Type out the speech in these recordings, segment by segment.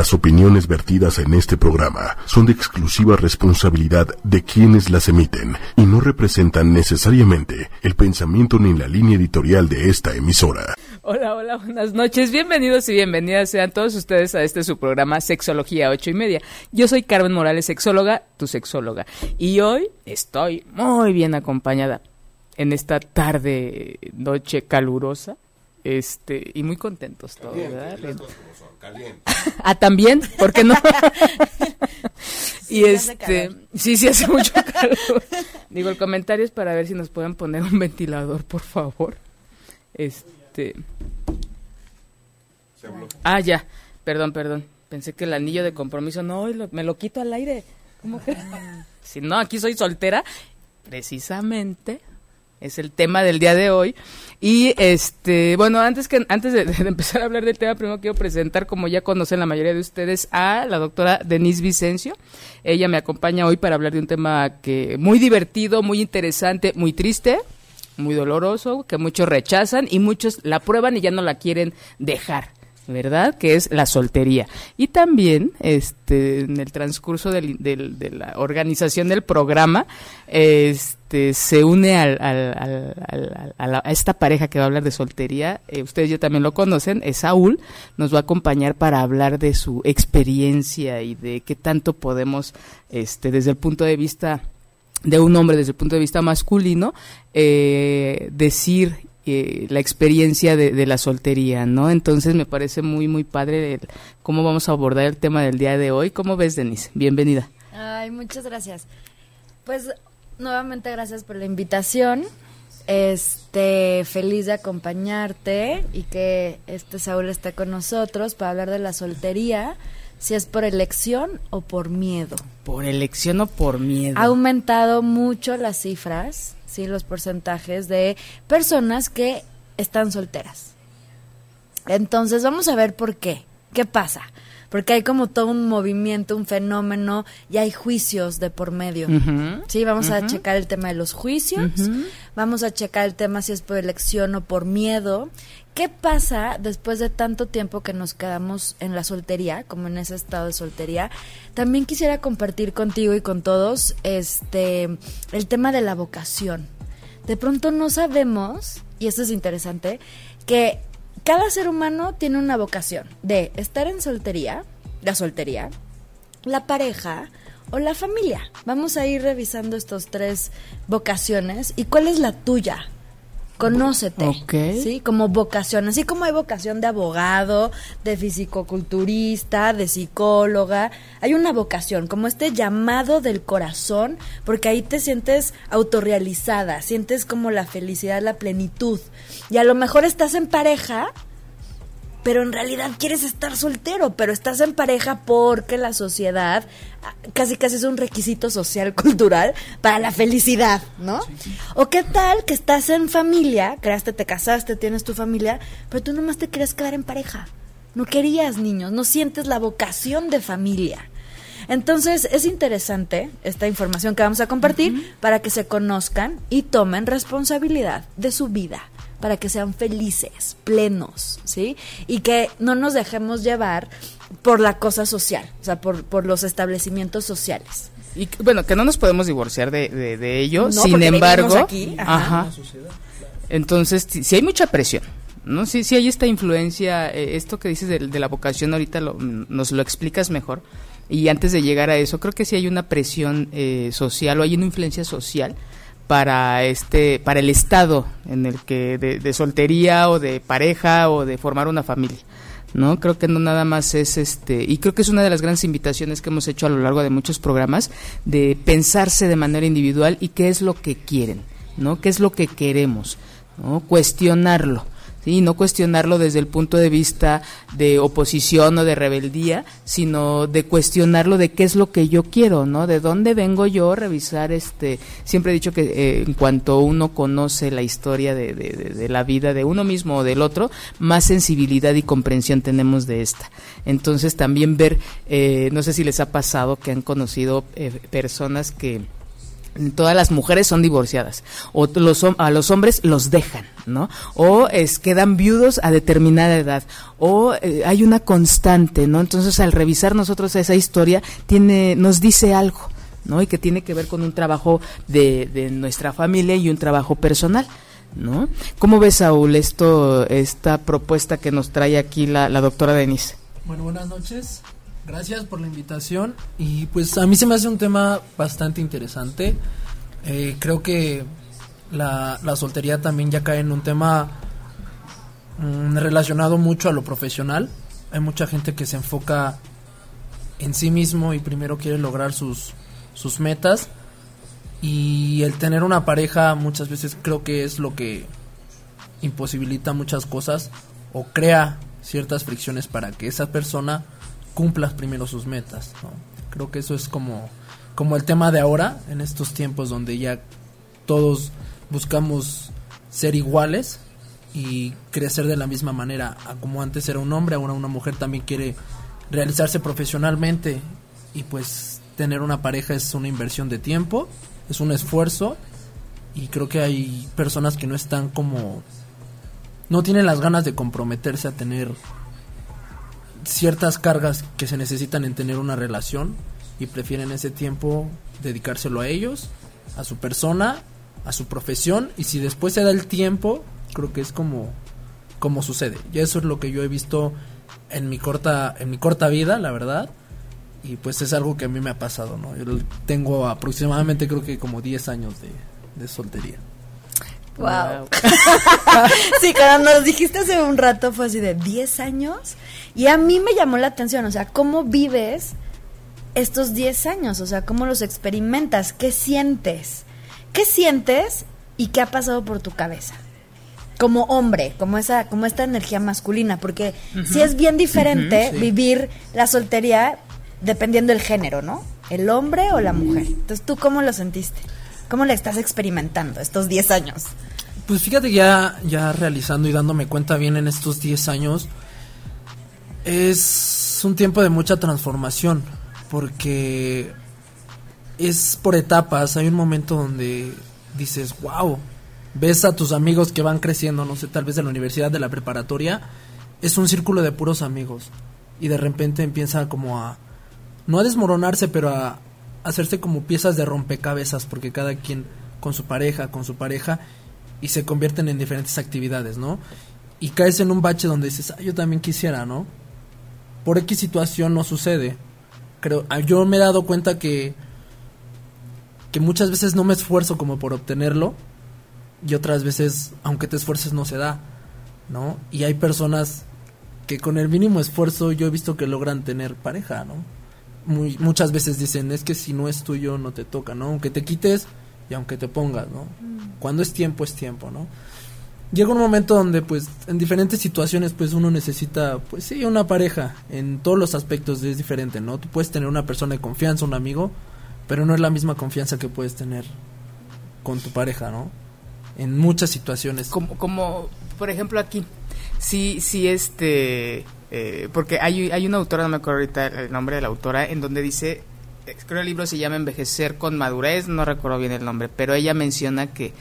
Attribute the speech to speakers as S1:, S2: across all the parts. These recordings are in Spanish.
S1: Las opiniones vertidas en este programa son de exclusiva responsabilidad de quienes las emiten y no representan necesariamente el pensamiento ni la línea editorial de esta emisora.
S2: Hola, hola, buenas noches. Bienvenidos y bienvenidas sean todos ustedes a este su programa Sexología 8 y media. Yo soy Carmen Morales, sexóloga, tu sexóloga. Y hoy estoy muy bien acompañada en esta tarde, noche calurosa. Este, y muy contentos todos, ¿verdad? ah, también, ¿por qué no? y este, sí, sí hace mucho calor. Digo, el comentario es para ver si nos pueden poner un ventilador, por favor. Este. Ah, ya. Perdón, perdón. Pensé que el anillo de compromiso no, me lo quito al aire. ¿Cómo que? si no, aquí soy soltera, precisamente es el tema del día de hoy. Y este, bueno, antes que antes de, empezar a hablar del tema, primero quiero presentar, como ya conocen la mayoría de ustedes, a la doctora Denise Vicencio. Ella me acompaña hoy para hablar de un tema que muy divertido, muy interesante, muy triste, muy doloroso, que muchos rechazan y muchos la prueban y ya no la quieren dejar. ¿Verdad? Que es la soltería. Y también, este, en el transcurso del, de la organización del programa, este, se une al, a, esta pareja que va a hablar de soltería. Eh, ustedes ya también lo conocen, es Saúl. Nos va a acompañar para hablar de su experiencia y de qué tanto podemos, este, desde el punto de vista de un hombre desde el punto de vista masculino, eh, decir la experiencia de, la soltería, ¿no? Entonces me parece muy, muy padre cómo vamos a abordar el tema del día de hoy. ¿Cómo ves, Denise? Bienvenida.
S3: Ay, muchas gracias. Pues nuevamente gracias por la invitación. Este, feliz de acompañarte y que este Saúl esté con nosotros para hablar de la soltería si es por elección o por miedo.
S2: Por elección o por miedo.
S3: Ha aumentado mucho las cifras ¿sí? los porcentajes de personas que están solteras. Entonces vamos a ver por qué. ¿Qué pasa? Porque hay como todo un movimiento, un fenómeno y hay juicios de por medio. Sí, vamos a checar el tema de los juicios, vamos a checar el tema si es por elección o por miedo ¿Qué pasa después de tanto tiempo que nos quedamos en la soltería, como en ese estado de soltería? También quisiera compartir contigo y con todos este el tema de la vocación. De pronto no sabemos, y esto es interesante, que cada ser humano tiene una vocación de estar en soltería, la soltería, la pareja o la familia. Vamos a ir revisando estos tres vocaciones y cuál es la tuya, Conócete. ¿Sí? Como vocación. Así como hay vocación de abogado, de fisicoculturista, de psicóloga. Hay una vocación, como este llamado del corazón, porque ahí te sientes autorrealizada, sientes como la felicidad, la plenitud. Y a lo mejor estás en pareja pero en realidad quieres estar soltero, pero estás en pareja porque la sociedad casi casi es un requisito social cultural para la felicidad, ¿no? O qué tal que estás en familia, creaste, te casaste, tienes tu familia, pero tú nomás te quieres quedar en pareja. No querías niños, no sientes la vocación de familia. Entonces es interesante esta información que vamos a compartir para que se conozcan y tomen responsabilidad de su vida para que sean felices, plenos, ¿sí? Y que no nos dejemos llevar por la cosa social, o sea, por, por los establecimientos sociales.
S2: Y bueno, que no nos podemos divorciar de, de, ello, sin embargo,
S3: aquí, ajá.
S2: Entonces, si, hay mucha presión, ¿no? Si, si hay esta influencia, eh, esto que dices de, de la vocación ahorita lo, nos lo explicas mejor. Y antes de llegar a eso, creo que sí hay una presión eh, social o hay una influencia social para este para el estado en el que de, soltería o de pareja o de formar una familia no creo que no nada más es este y creo que es una de las grandes invitaciones que hemos hecho a lo largo de muchos programas de pensarse de manera individual y qué es lo que quieren no qué es lo que queremos no cuestionarlo ¿sí? no cuestionarlo desde el punto de vista de oposición o de rebeldía, sino de cuestionarlo de qué es lo que yo quiero, ¿no? De dónde vengo yo, revisar este, siempre he dicho que eh, en cuanto uno conoce la historia de, de, la vida de uno mismo o del otro, más sensibilidad y comprensión tenemos de esta. Entonces también ver, eh, no sé si les ha pasado que han conocido eh, personas que todas las mujeres son divorciadas o los, a los hombres los dejan, ¿no? O es, quedan viudos a determinada edad o eh, hay una constante, ¿no? Entonces al revisar nosotros esa historia tiene nos dice algo, ¿no? Y que tiene que ver con un trabajo de, de nuestra familia y un trabajo personal. ¿No? ¿Cómo ves, Saúl, esto, esta propuesta que nos trae aquí la, la doctora Denise?
S4: Bueno, buenas noches. Gracias por la invitación y pues a mí se me hace un tema bastante interesante. Eh, creo que la, la, soltería también ya cae en un tema mm, relacionado mucho a lo profesional. Hay mucha gente que se enfoca en sí mismo y primero quiere lograr sus, sus metas. Y el tener una pareja muchas veces creo que es lo que imposibilita muchas cosas o crea ciertas fricciones para que esa persona cumplas primero sus metas. Creo que eso es como, como el tema de ahora, en estos tiempos donde ya todos buscamos ser iguales y crecer de la misma manera. Como antes era un hombre, ahora una mujer también quiere realizarse profesionalmente y pues tener una pareja es una inversión de tiempo, es un esfuerzo y creo que hay personas que no están como no tienen las ganas de comprometerse a tener ciertas cargas que se necesitan en tener una relación y prefieren ese tiempo dedicárselo a ellos, a su persona, a su profesión y si después se da el tiempo, creo que es como como sucede. Y eso es lo que yo he visto en mi corta en mi corta vida, la verdad. Y pues es algo que a mí me ha pasado, ¿no? Yo tengo aproximadamente creo que como 10 años de, de soltería.
S3: Wow. sí, cuando nos dijiste hace un rato fue así de 10 años. Y a mí me llamó la atención, o sea, ¿cómo vives estos 10 años? O sea, ¿cómo los experimentas? ¿Qué sientes? ¿Qué sientes y qué ha pasado por tu cabeza? Como hombre, como esa, como esta energía masculina, porque si es bien diferente vivir la soltería dependiendo del género, ¿no? El hombre o la mujer. Entonces, ¿tú cómo lo sentiste? ¿Cómo le estás experimentando estos 10 años?
S4: Pues fíjate ya, ya realizando y dándome cuenta bien en estos 10 años, es un tiempo de mucha transformación, porque es por etapas, hay un momento donde dices, wow, ves a tus amigos que van creciendo, no sé, tal vez de la universidad, de la preparatoria, es un círculo de puros amigos, y de repente empieza como a, no a desmoronarse, pero a hacerse como piezas de rompecabezas, porque cada quien con su pareja, con su pareja, y se convierten en diferentes actividades, ¿no? Y caes en un bache donde dices, ah, yo también quisiera, ¿no? Por X situación no sucede. Creo, ah, yo me he dado cuenta que, que muchas veces no me esfuerzo como por obtenerlo, y otras veces, aunque te esfuerces, no se da, ¿no? Y hay personas que con el mínimo esfuerzo yo he visto que logran tener pareja, ¿no? Muy, muchas veces dicen, es que si no es tuyo no te toca, ¿no? Aunque te quites, y aunque te pongas, ¿no? Mm. Cuando es tiempo, es tiempo, ¿no? Llega un momento donde, pues, en diferentes situaciones, pues, uno necesita, pues, sí, una pareja. En todos los aspectos es diferente, ¿no? Tú puedes tener una persona de confianza, un amigo, pero no es la misma confianza que puedes tener con tu pareja, ¿no? En muchas situaciones.
S2: Como, como por ejemplo, aquí, sí, sí, este... Eh, porque hay, hay una autora, no me acuerdo ahorita el nombre de la autora, en donde dice creo el libro se llama Envejecer con madurez, no recuerdo bien el nombre, pero ella menciona que,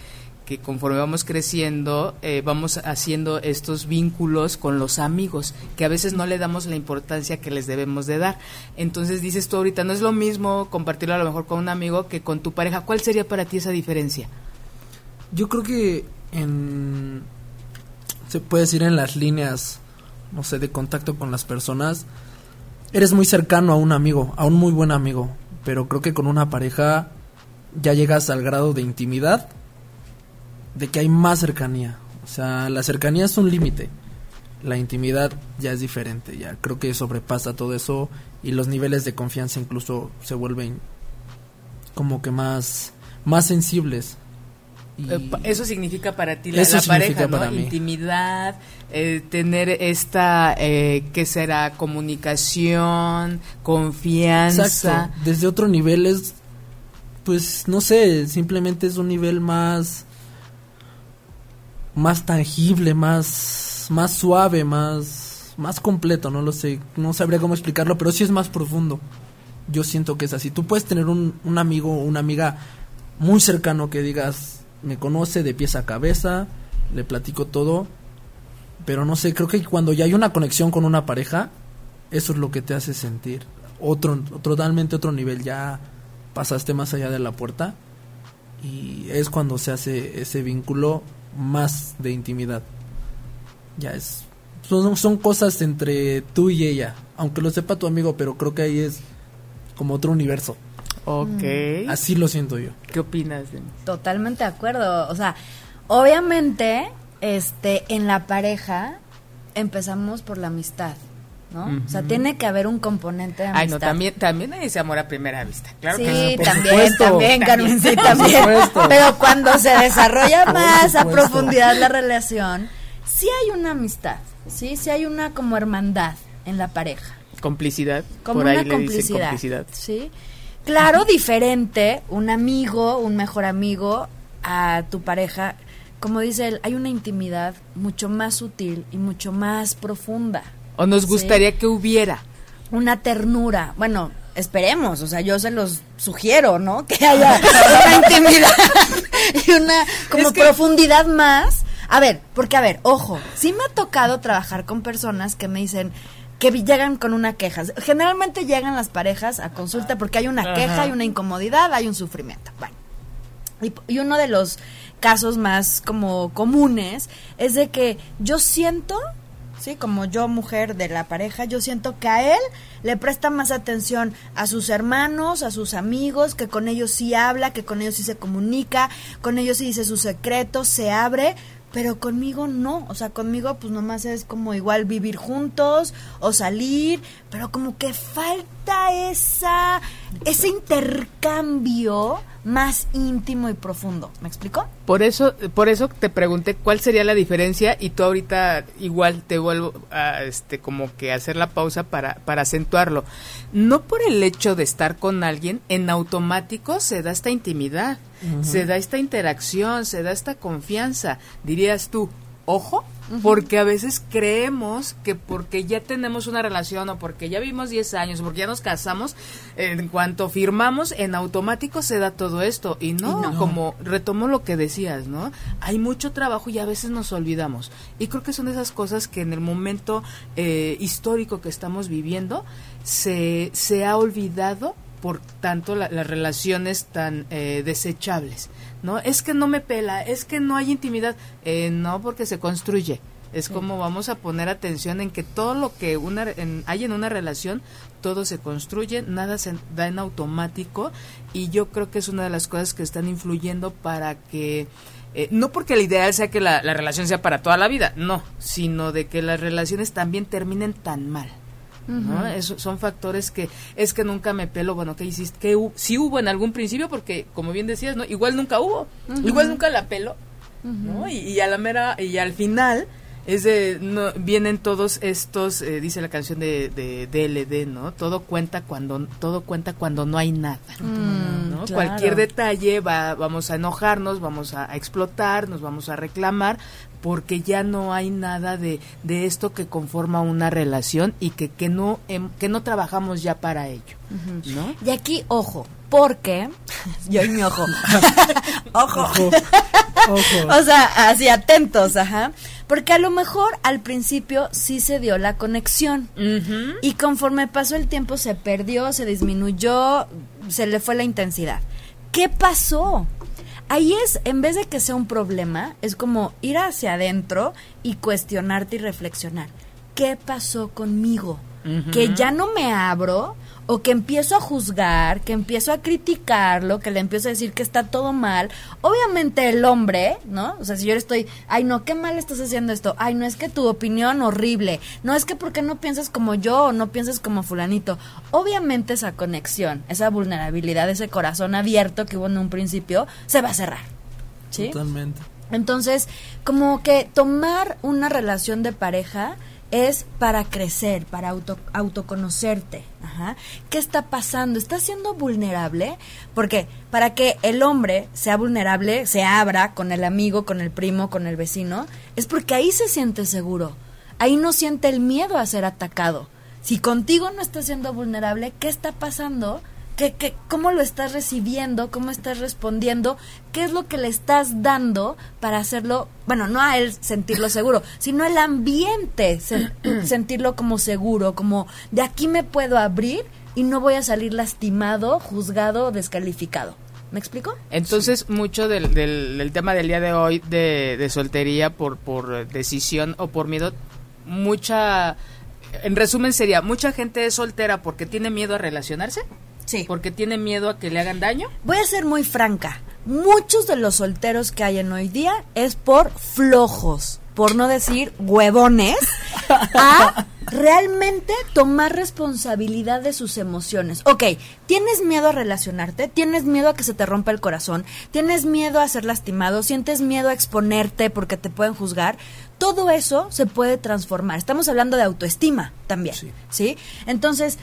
S2: que conforme vamos creciendo, eh, vamos haciendo estos vínculos con los amigos, que a veces no le damos la importancia que les debemos de dar. Entonces dices tú ahorita, no es lo mismo compartirlo a lo mejor con un amigo que con tu pareja. ¿Cuál sería para ti esa diferencia?
S4: Yo creo que en... se puede decir en las líneas, no sé, de contacto con las personas, eres muy cercano a un amigo, a un muy buen amigo, pero creo que con una pareja ya llegas al grado de intimidad de que hay más cercanía. O sea, la cercanía es un límite. La intimidad ya es diferente, ya creo que sobrepasa todo eso y los niveles de confianza incluso se vuelven como que más más sensibles
S2: eso significa para ti la, pareja, ¿no? Intimidad, eh, tener esta, eh, ¿qué será? Comunicación, confianza. Exacto.
S4: Desde otro nivel es, pues, no sé, simplemente es un nivel más, más tangible, más, más suave, más, más completo, no lo sé, no sabría cómo explicarlo, pero sí es más profundo. Yo siento que es así. Tú puedes tener un, un amigo o una amiga muy cercano que digas, me conoce de pies a cabeza, le platico todo, pero no sé, creo que cuando ya hay una conexión con una pareja, eso es lo que te hace sentir otro, totalmente otro nivel, ya pasaste más allá de la puerta y es cuando se hace ese vínculo más de intimidad. Ya es son, son cosas entre tú y ella, aunque lo sepa tu amigo, pero creo que ahí es como otro universo.
S2: Ok.
S4: Así lo siento yo.
S2: ¿Qué opinas?
S3: Totalmente de acuerdo. O sea, obviamente, este, en la pareja empezamos por la amistad. ¿no? O sea, tiene que haber un componente de amistad.
S2: Ay, no, también, también hay ese amor a primera vista. Claro
S3: sí,
S2: que sí.
S3: también, también, Carmen, sí, también. Pero cuando se desarrolla más a profundidad la relación, sí hay una amistad, sí, sí hay una como hermandad en la pareja.
S2: Complicidad.
S3: Como
S2: por ahí
S3: una
S2: le dicen
S3: complicidad.
S2: complicidad.
S3: Sí. Claro, diferente, un amigo, un mejor amigo a tu pareja. Como dice él, hay una intimidad mucho más sutil y mucho más profunda.
S2: O nos
S3: Sí.
S2: gustaría que hubiera.
S3: Una ternura. Bueno, esperemos, o sea, yo se los sugiero, ¿no? Que haya una intimidad y una como
S2: Es que-
S3: profundidad más. A ver, porque a ver, ojo, sí me ha tocado trabajar con personas que me dicen que llegan con una queja. Generalmente llegan las parejas a consulta porque hay una
S2: Ajá.
S3: queja, hay una incomodidad, hay un sufrimiento. Bueno, y, y uno de los casos más como comunes es de que yo siento, sí, como yo mujer de la pareja, yo siento que a él le presta más atención a sus hermanos, a sus amigos, que con ellos sí habla, que con ellos sí se comunica, con ellos sí dice sus secretos, se abre, pero conmigo no, o sea, conmigo pues nomás es como igual vivir juntos o salir, pero como que falta esa ese intercambio más íntimo y profundo. ¿Me explico?
S2: Por eso, por eso te pregunté cuál sería la diferencia y tú ahorita igual te vuelvo a este como que hacer la pausa para, para acentuarlo. No por el hecho de estar con alguien, en automático se da esta intimidad, se da esta interacción, se da esta confianza. Dirías tú, ojo, porque a veces creemos que porque ya tenemos una relación o porque ya vivimos 10 años o porque ya nos casamos, en cuanto firmamos, en automático se da todo esto. Y no,
S3: Y no.
S2: como retomo lo que decías, ¿no? Hay mucho trabajo y a veces nos olvidamos. Y creo que son esas cosas que en el momento eh, histórico que estamos viviendo se, se ha olvidado por tanto la- las relaciones tan eh, desechables, ¿no? Es que no me pela, es que no hay intimidad, Eh, no porque se construye. Es como vamos a poner atención en que todo lo que una, en- hay en una relación, todo se construye, nada se da en automático y yo creo que es una de las cosas que están influyendo para que, eh, no porque el ideal sea que la, la relación sea para toda la vida, no, sino de que las relaciones también terminen tan mal. ¿No? Eso son factores que es que nunca me pelo, bueno, ¿qué hiciste? que sí hubo en algún principio? Porque, como bien decías, ¿no? Igual nunca hubo, igual nunca la pelo, ¿no? Y, y a la mera, y al final es de, no, vienen todos estos, eh, dice la canción de, de DLD, ¿no? Todo cuenta cuando, todo cuenta cuando no hay nada,
S3: Mm,
S2: ¿no?
S3: claro.
S2: Cualquier detalle va, vamos a enojarnos, vamos a, a explotar, nos vamos a reclamar, porque ya no hay nada de, de esto que conforma una relación y que, que no em- que no trabajamos ya para ello, ¿no?
S3: Y aquí, ojo, porque. Yo y mi ojo. ojo.
S4: Ojo, ojo.
S3: O sea, así atentos, ajá. Porque a lo mejor al principio sí se dio la conexión. Y conforme pasó el tiempo se perdió, se disminuyó, se le fue la intensidad. ¿Qué pasó? Ahí es, en vez de que sea un problema, es como ir hacia adentro y cuestionarte y reflexionar. ¿Qué pasó conmigo? Que ya no me abro o que empiezo a juzgar, que empiezo a criticarlo, que le empiezo a decir que está todo mal. Obviamente el hombre, ¿no? O sea, si yo le estoy, ay, no, qué mal estás haciendo esto. Ay, no es que tu opinión horrible. No es que porque no piensas como yo o no piensas como fulanito. Obviamente esa conexión, esa vulnerabilidad, ese corazón abierto que hubo en un principio, se va a cerrar. ¿Sí?
S4: Totalmente.
S3: Entonces, como que tomar una relación de pareja es para crecer, para auto, autoconocerte. Ajá. ¿Qué está pasando? ¿Estás siendo vulnerable? Porque para que el hombre sea vulnerable, se abra con el amigo, con el primo, con el vecino, es porque ahí se siente seguro. Ahí no siente el miedo a ser atacado. Si contigo no estás siendo vulnerable, ¿qué está pasando? ¿Qué, qué, ¿Cómo lo estás recibiendo? ¿Cómo estás respondiendo? ¿Qué es lo que le estás dando para hacerlo, bueno, no a él sentirlo seguro, sino el ambiente sen- sentirlo como seguro, como de aquí me puedo abrir y no voy a salir lastimado, juzgado, descalificado. ¿Me explico?
S2: Entonces, mucho del, del, del tema del día de hoy de, de soltería por, por decisión o por miedo, mucha, en resumen sería, mucha gente es soltera porque tiene miedo a relacionarse,
S3: Sí.
S2: porque tiene miedo a que le hagan daño.
S3: Voy a ser muy franca. Muchos de los solteros que hay en hoy día es por flojos, por no decir huevones, a realmente tomar responsabilidad de sus emociones. Ok, tienes miedo a relacionarte, tienes miedo a que se te rompa el corazón, tienes miedo a ser lastimado, sientes miedo a exponerte porque te pueden juzgar. Todo eso se puede transformar. Estamos hablando de autoestima también,
S4: Sí.
S3: ¿sí? Entonces,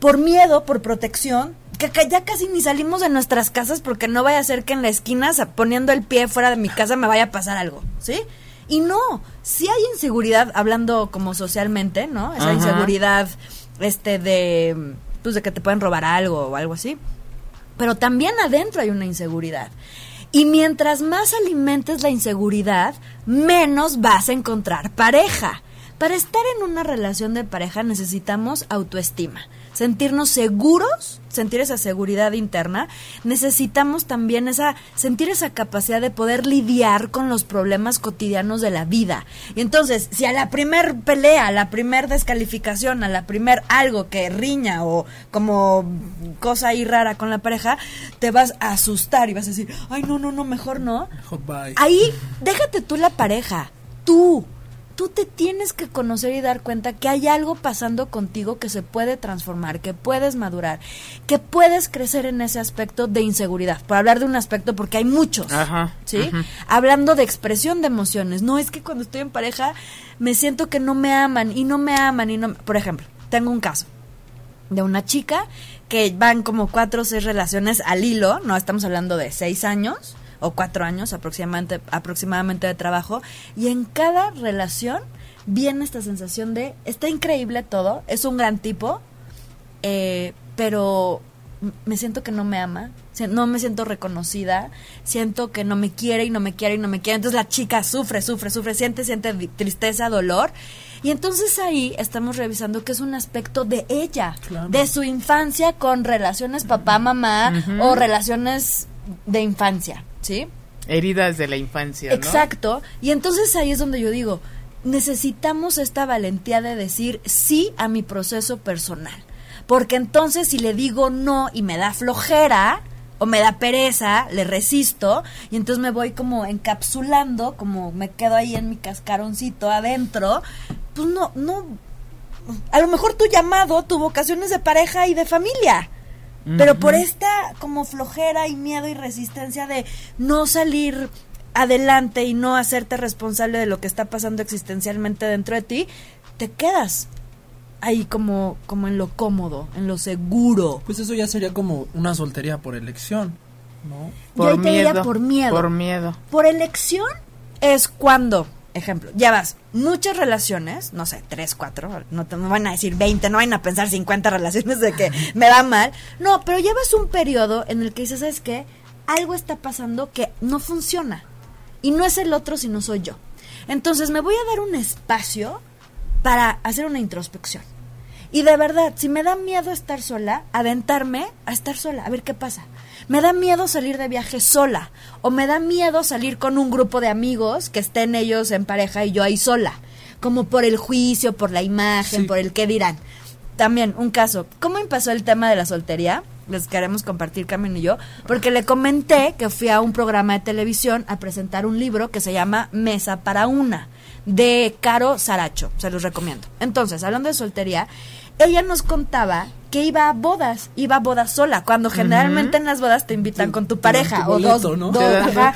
S3: por miedo, por protección, que, ya casi ni salimos de nuestras casas porque no vaya a ser que en la esquina, poniendo el pie fuera de mi casa, me vaya a pasar algo, ¿sí? Y no, sí hay inseguridad, hablando como socialmente, ¿no? Esa
S2: Ajá.
S3: inseguridad, este, de, pues, de que te pueden robar algo o algo así. Pero también adentro hay una inseguridad. Y mientras más alimentes la inseguridad, menos vas a encontrar pareja. Para estar en una relación de pareja necesitamos autoestima, sentirnos seguros, sentir esa seguridad interna. Necesitamos también esa sentir esa capacidad de poder lidiar con los problemas cotidianos de la vida. Y entonces, si a la primer pelea, a la primer descalificación, a la primer algo que riña o como cosa ahí rara con la pareja, te vas a asustar y vas a decir, ay, no, no, no, mejor no.
S4: Mejor bye.
S3: Ahí, déjate tú la pareja, tú. Tú te tienes que conocer y dar cuenta que hay algo pasando contigo que se puede transformar, que puedes madurar, que puedes crecer en ese aspecto de inseguridad. Por hablar de un aspecto, porque hay muchos.
S2: Ajá,
S3: ¿Sí? Hablando de expresión de emociones. No es que cuando estoy en pareja me siento que no me aman y no me aman y no. Por ejemplo, tengo un caso de una chica que van como cuatro o seis relaciones al hilo, no estamos hablando de seis años o cuatro años aproximadamente, aproximadamente de trabajo, y en cada relación viene esta sensación de, está increíble todo, es un gran tipo, eh, pero me siento que no me ama, no me siento reconocida, siento que no me quiere y no me quiere y no me quiere. Entonces la chica sufre, sufre, sufre, siente, siente tristeza, dolor. Y entonces ahí estamos revisando que es un aspecto de ella,
S4: Claro.
S3: de su infancia con relaciones papá-mamá o relaciones de infancia, ¿sí?
S2: Heridas de la infancia, ¿no?
S3: Exacto. Y entonces ahí es donde yo digo, necesitamos esta valentía de decir sí a mi proceso personal. Porque entonces si le digo no y me da flojera o me da pereza, le resisto y entonces me voy como encapsulando, como me quedo ahí en mi cascaroncito adentro, pues no, no, a lo mejor tu llamado, tu vocación es de pareja y de familia. Pero por esta como flojera y miedo y resistencia de no salir adelante y no hacerte responsable de lo que está pasando existencialmente dentro de ti, te quedas ahí como, como en lo cómodo, en lo seguro.
S4: Pues eso ya sería como una soltería por elección, ¿no?
S3: Yo ahí te diría por miedo.
S2: Por miedo.
S3: Por elección es cuando, ejemplo, llevas muchas relaciones, no sé, tres, cuatro, no te van a decir 20, no van a pensar 50 relaciones de que me va mal. No, pero llevas un periodo en el que dices, ¿sabes qué? Algo está pasando que no funciona. Y no es el otro, sino soy yo. Entonces me voy a dar un espacio para hacer una introspección. Y de verdad, si me da miedo estar sola, aventarme a estar sola, a ver qué pasa. Me da miedo salir de viaje sola. O me da miedo salir con un grupo de amigos que estén ellos en pareja y yo ahí sola. Como por el juicio, por la imagen,
S4: Sí.
S3: por el qué dirán. También, un caso. ¿Cómo empezó el tema de la soltería? Les queremos compartir Camino y yo. Porque le comenté que fui a un programa de televisión a presentar un libro que se llama Mesa para una, de Caro Saracho. Se los recomiendo. Entonces, hablando de soltería, ella nos contaba que iba a bodas, iba a bodas sola, cuando generalmente en las bodas te invitan
S4: Sí,
S3: con tu pareja
S4: tu
S3: o dos,
S4: ¿no?
S3: dos, ajá.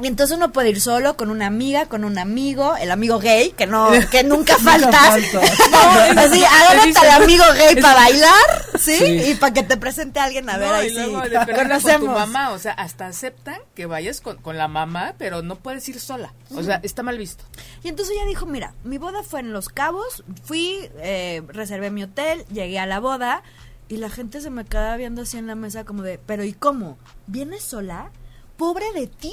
S3: Y entonces uno puede ir solo con una amiga, con un amigo, el amigo gay, que no, que nunca falta. No, así, agárrate al amigo gay para bailar, ¿sí?
S4: Sí.
S3: Y para que te presente a alguien a ver
S2: No,
S3: ahí
S2: y luego
S3: sí.
S2: de perder con tu
S3: Conocemos.
S2: mamá, o sea, hasta aceptan que vayas con, con la mamá, pero no puedes ir sola. O sea, está mal visto.
S3: Y entonces ella dijo, mira, mi boda fue en Los Cabos, fui, eh, reservé mi hotel, llegué a la boda Y la gente se me quedaba viendo así en la mesa como de, pero ¿y cómo? ¿Vienes sola? Pobre de ti.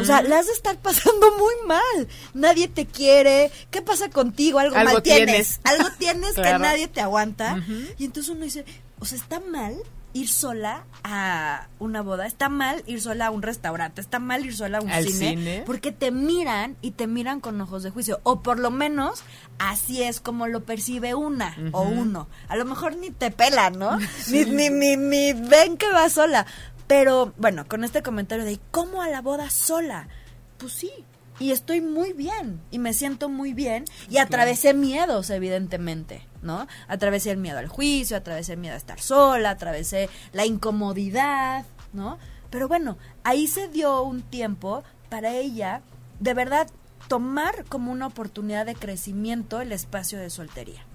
S3: O sea, la has de estar pasando muy mal. Nadie te quiere. ¿Qué pasa contigo? Algo,
S2: Algo
S3: mal tienes.
S2: tienes.
S3: Algo tienes que nadie te aguanta. Y entonces uno dice, o sea, está mal ir sola a una boda, está mal ir sola a un restaurante, está mal ir sola a un
S2: ¿Al
S3: cine,
S2: cine?
S3: porque te miran y te miran con ojos de juicio, o por lo menos así es como lo percibe una o uno. A lo mejor ni te pelan, ¿no? Ni, ni, ni, ni ven que vas sola. Pero bueno, con este comentario de ¿cómo a la boda sola? Pues sí, y estoy muy bien y me siento muy bien y atravesé miedos evidentemente no atravesé el miedo al juicio atravesé el miedo a estar sola atravesé la incomodidad no pero bueno ahí se dio un tiempo para ella de verdad tomar como una oportunidad de crecimiento el espacio de soltería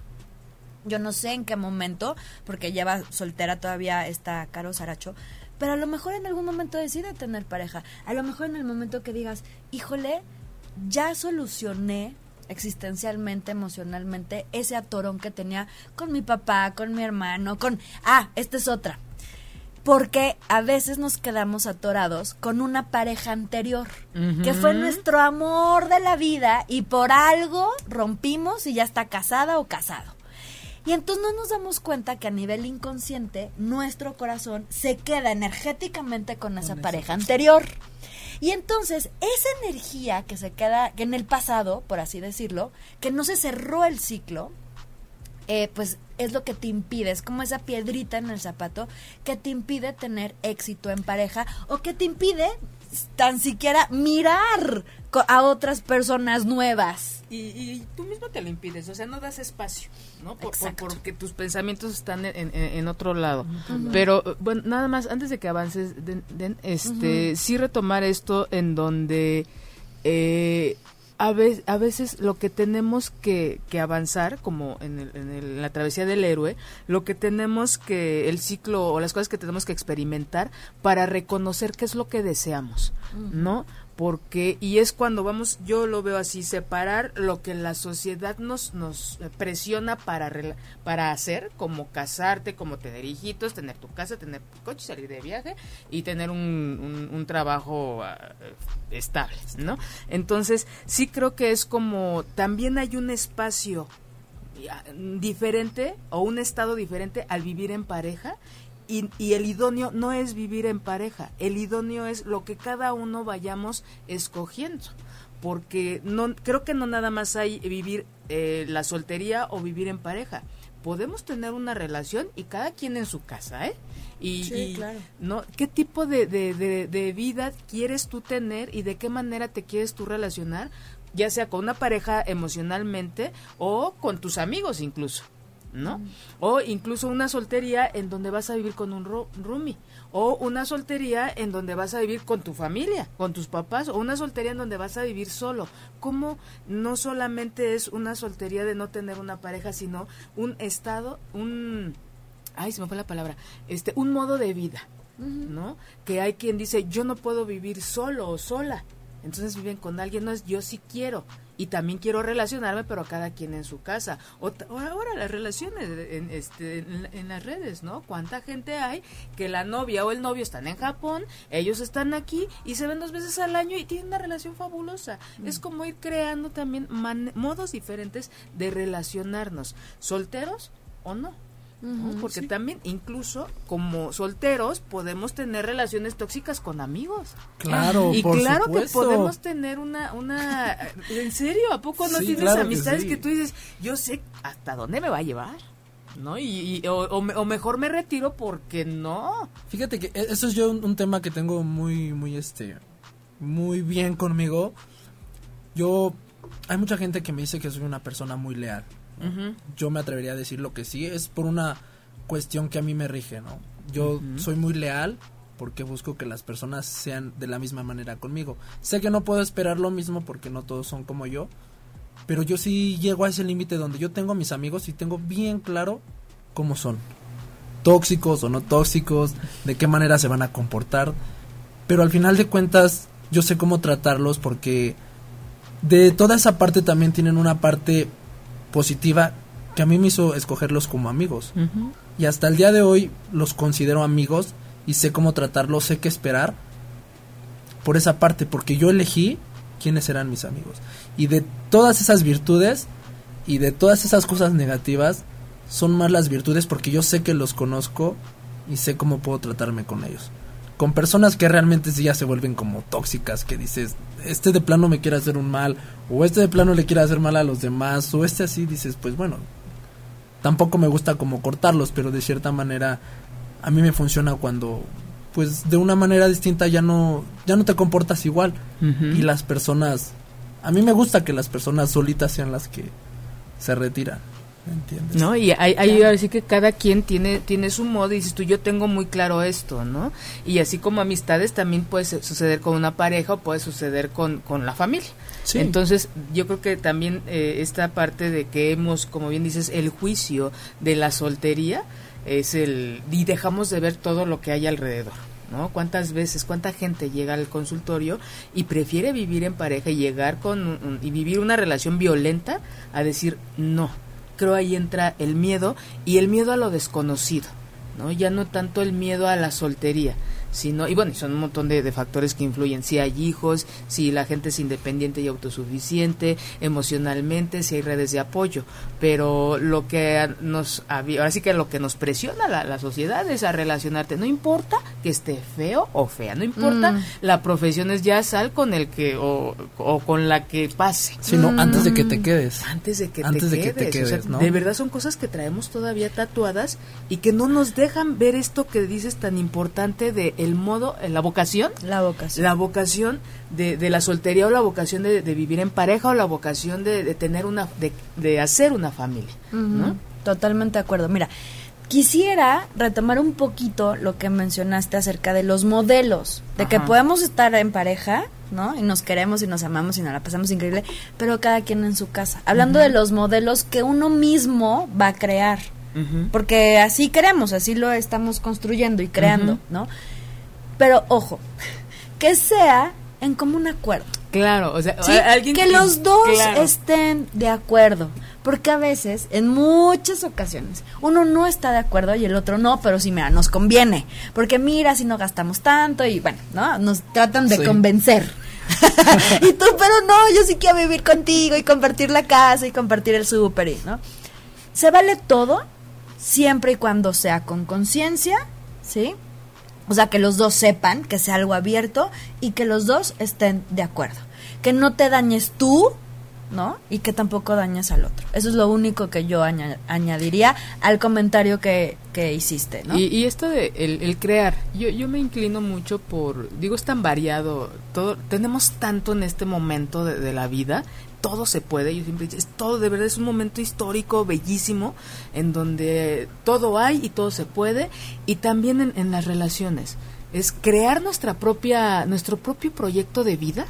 S3: yo no sé en qué momento, porque lleva soltera todavía está Caro Saracho, pero a lo mejor en algún momento decide tener pareja. A lo mejor en el momento que digas, híjole, ya solucioné existencialmente, emocionalmente, ese atorón que tenía con mi papá, con mi hermano, con... Ah, esta es otra. Porque a veces nos quedamos atorados con una pareja anterior, que fue nuestro amor de la vida y por algo rompimos y ya está casada o casado. Y entonces no nos damos cuenta que a nivel inconsciente nuestro corazón se queda energéticamente con esa
S4: esa
S3: pareja anterior. Y entonces esa energía que se queda que en el pasado, por así decirlo, que no se cerró el ciclo, eh, pues es lo que te impide, es como esa piedrita en el zapato que te impide tener éxito en pareja o que te impide tan siquiera mirar a otras personas nuevas.
S2: Y, y tú mismo te lo impides, o sea, no das espacio, ¿no? Por, por-
S3: Exacto.
S2: porque tus pensamientos están en, en- en otro lado. Pero, eh, bueno, nada más, antes de que avances, Den- Den, este, sí retomar esto en donde eh, a, ve- a veces lo que tenemos que, que avanzar, como en, el- en el- en la travesía del héroe, lo que tenemos que, el ciclo o las cosas que tenemos que experimentar para reconocer qué es lo que deseamos, ¿no? Porque, y es cuando vamos, yo lo veo así, separar lo que la sociedad nos, nos presiona para, para hacer, como casarte, como tener hijitos, tener tu casa, tener tu coche, salir de viaje y tener un, un- trabajo ah, estable, ¿no? Entonces, sí creo que es como, también hay un espacio ya, diferente o un estado diferente al vivir en pareja y, y el idóneo no es vivir en pareja, el idóneo es lo que cada uno vayamos escogiendo, porque no creo que no nada más hay vivir eh, la soltería o vivir en pareja. Podemos tener una relación y cada quien en su casa, ¿eh? Y,
S3: Sí,
S2: y,
S3: claro.
S2: ¿no? ¿Qué tipo de, de, de, de vida quieres tú tener y de qué manera te quieres tú relacionar? Ya sea con una pareja emocionalmente o con tus amigos incluso. ¿No? O incluso una soltería en donde vas a vivir con un ro- roomie. O una soltería en donde vas a vivir con tu familia, con tus papás. O una soltería en donde vas a vivir solo. ¿Cómo no solamente es una soltería de no tener una pareja, sino un estado, un... Ay, se me fue la palabra. Este, un modo de vida, ¿no? Que hay quien dice, yo no puedo vivir solo o sola. Entonces viven con alguien, no es yo sí quiero. Y también quiero relacionarme, pero cada quien en su casa. O, ahora las relaciones en, este, en, en las redes, ¿no? ¿Cuánta gente hay que la novia o el novio están en Japón, ellos están aquí y se ven dos veces al año y tienen una relación fabulosa? Es como ir creando también man- modos diferentes de relacionarnos, solteros o no. ¿No? Porque también, incluso como solteros, podemos tener relaciones tóxicas con amigos.
S4: Claro,
S2: y
S4: por
S2: claro
S4: supuesto.
S2: que podemos tener una, una, en serio, ¿a poco no
S4: Sí,
S2: tienes
S4: claro que
S2: amistades
S4: sí.
S2: que, tú dices, yo sé hasta dónde me va a llevar, ¿no? Y, y- o, o me- o mejor me retiro porque no.
S4: Fíjate que e- eso es yo un, un tema que tengo muy, muy, este, muy bien conmigo. Yo, hay mucha gente que me dice que soy una persona muy leal. Yo me atrevería a decir lo que sí, es por una cuestión que a mí me rige, ¿no? Yo soy muy leal porque busco que las personas sean de la misma manera conmigo. Sé que no puedo esperar lo mismo porque no todos son como yo, pero yo sí llego a ese límite donde yo tengo a mis amigos y tengo bien claro cómo son. Tóxicos o no tóxicos, de qué manera se van a comportar. Pero al final de cuentas, yo sé cómo tratarlos porque de toda esa parte también tienen una parte positiva que a mí me hizo escogerlos como amigos. y hasta el día de hoy los considero amigos y sé cómo tratarlos, sé qué esperar por esa parte, porque yo elegí quiénes eran mis amigos. Y de todas esas virtudes y de todas esas cosas negativas, son más las virtudes porque yo sé que los conozco y sé cómo puedo tratarme con ellos. Con personas que realmente ya se vuelven como tóxicas, que dices, este de plano me quiere hacer un mal, o este de plano le quiere hacer mal a los demás, o este así dices, pues bueno, tampoco me gusta como cortarlos, pero de cierta manera a mí me funciona cuando pues de una manera distinta ya no ya no te comportas igual. Y las personas a mí me gusta que las personas solitas sean las que se retiran ¿entiendes?
S2: No, y hay, hay así que cada quien tiene tiene su modo y dices tú yo tengo muy claro esto, ¿no? Y así como amistades también puede suceder con una pareja o puede suceder con, con la familia. Entonces, yo creo que también eh, esta parte de que hemos, como bien dices, el juicio de la soltería es el y dejamos de ver todo lo que hay alrededor. ¿no? ¿Cuántas veces, cuánta gente llega al consultorio y prefiere vivir en pareja y llegar con y vivir una relación violenta a decir no? Creo ahí entra el miedo y el miedo a lo desconocido, ¿no? Ya no tanto el miedo a la soltería, sino, y bueno, son un montón de, factores que influyen, si hay hijos, si la gente es independiente y autosuficiente, emocionalmente, si hay redes de apoyo, pero lo que nos, ahora sí que lo que nos presiona la, la sociedad es a relacionarte, no importa que esté feo o fea, no importa, mm. la profesión es ya sal con el que, o, con la que pase.
S4: Sino antes de que te quedes.
S2: Antes de que te quedes. De verdad son cosas que traemos todavía tatuadas y que no nos dejan ver esto que dices tan importante de el modo, la vocación.
S3: La vocación.
S2: La vocación de, de la soltería o la vocación de, vivir en pareja o la vocación de, tener una, de, hacer una familia.
S3: Totalmente de acuerdo. Mira, quisiera retomar un poquito lo que mencionaste acerca de los modelos, de que podemos estar en pareja, ¿no? Y nos queremos y nos amamos y nos la pasamos increíble, pero cada quien en su casa. Hablando de los modelos que uno mismo va a crear. Porque así queremos, así lo estamos construyendo y creando, ¿no? Pero ojo, que sea en común acuerdo.
S2: Claro, o sea,
S3: alguien que, los dos estén de acuerdo. Porque a veces, en muchas ocasiones, uno no está de acuerdo y el otro no, pero sí, mira, nos conviene. Porque mira, si no gastamos tanto y bueno, ¿no? Nos tratan de convencer. y tú, pero no, yo sí quiero vivir contigo y compartir la casa y compartir el súper, ¿no? Se vale todo siempre y cuando sea con conciencia, ¿sí? O sea, que los dos sepan que sea algo abierto y que los dos estén de acuerdo. Que no te dañes tú, ¿no? Y que tampoco dañes al otro. Eso es lo único que yo añadiría al comentario que, que hiciste, ¿no?
S2: Y, esto de el, crear, yo, yo me inclino mucho por, digo, es tan variado, todo, tenemos tanto en este momento de la vida todo se puede, yo siempre es todo, de verdad es un momento histórico bellísimo en donde todo hay y todo se puede y también en, en las relaciones es crear nuestra propia nuestro propio proyecto de vida,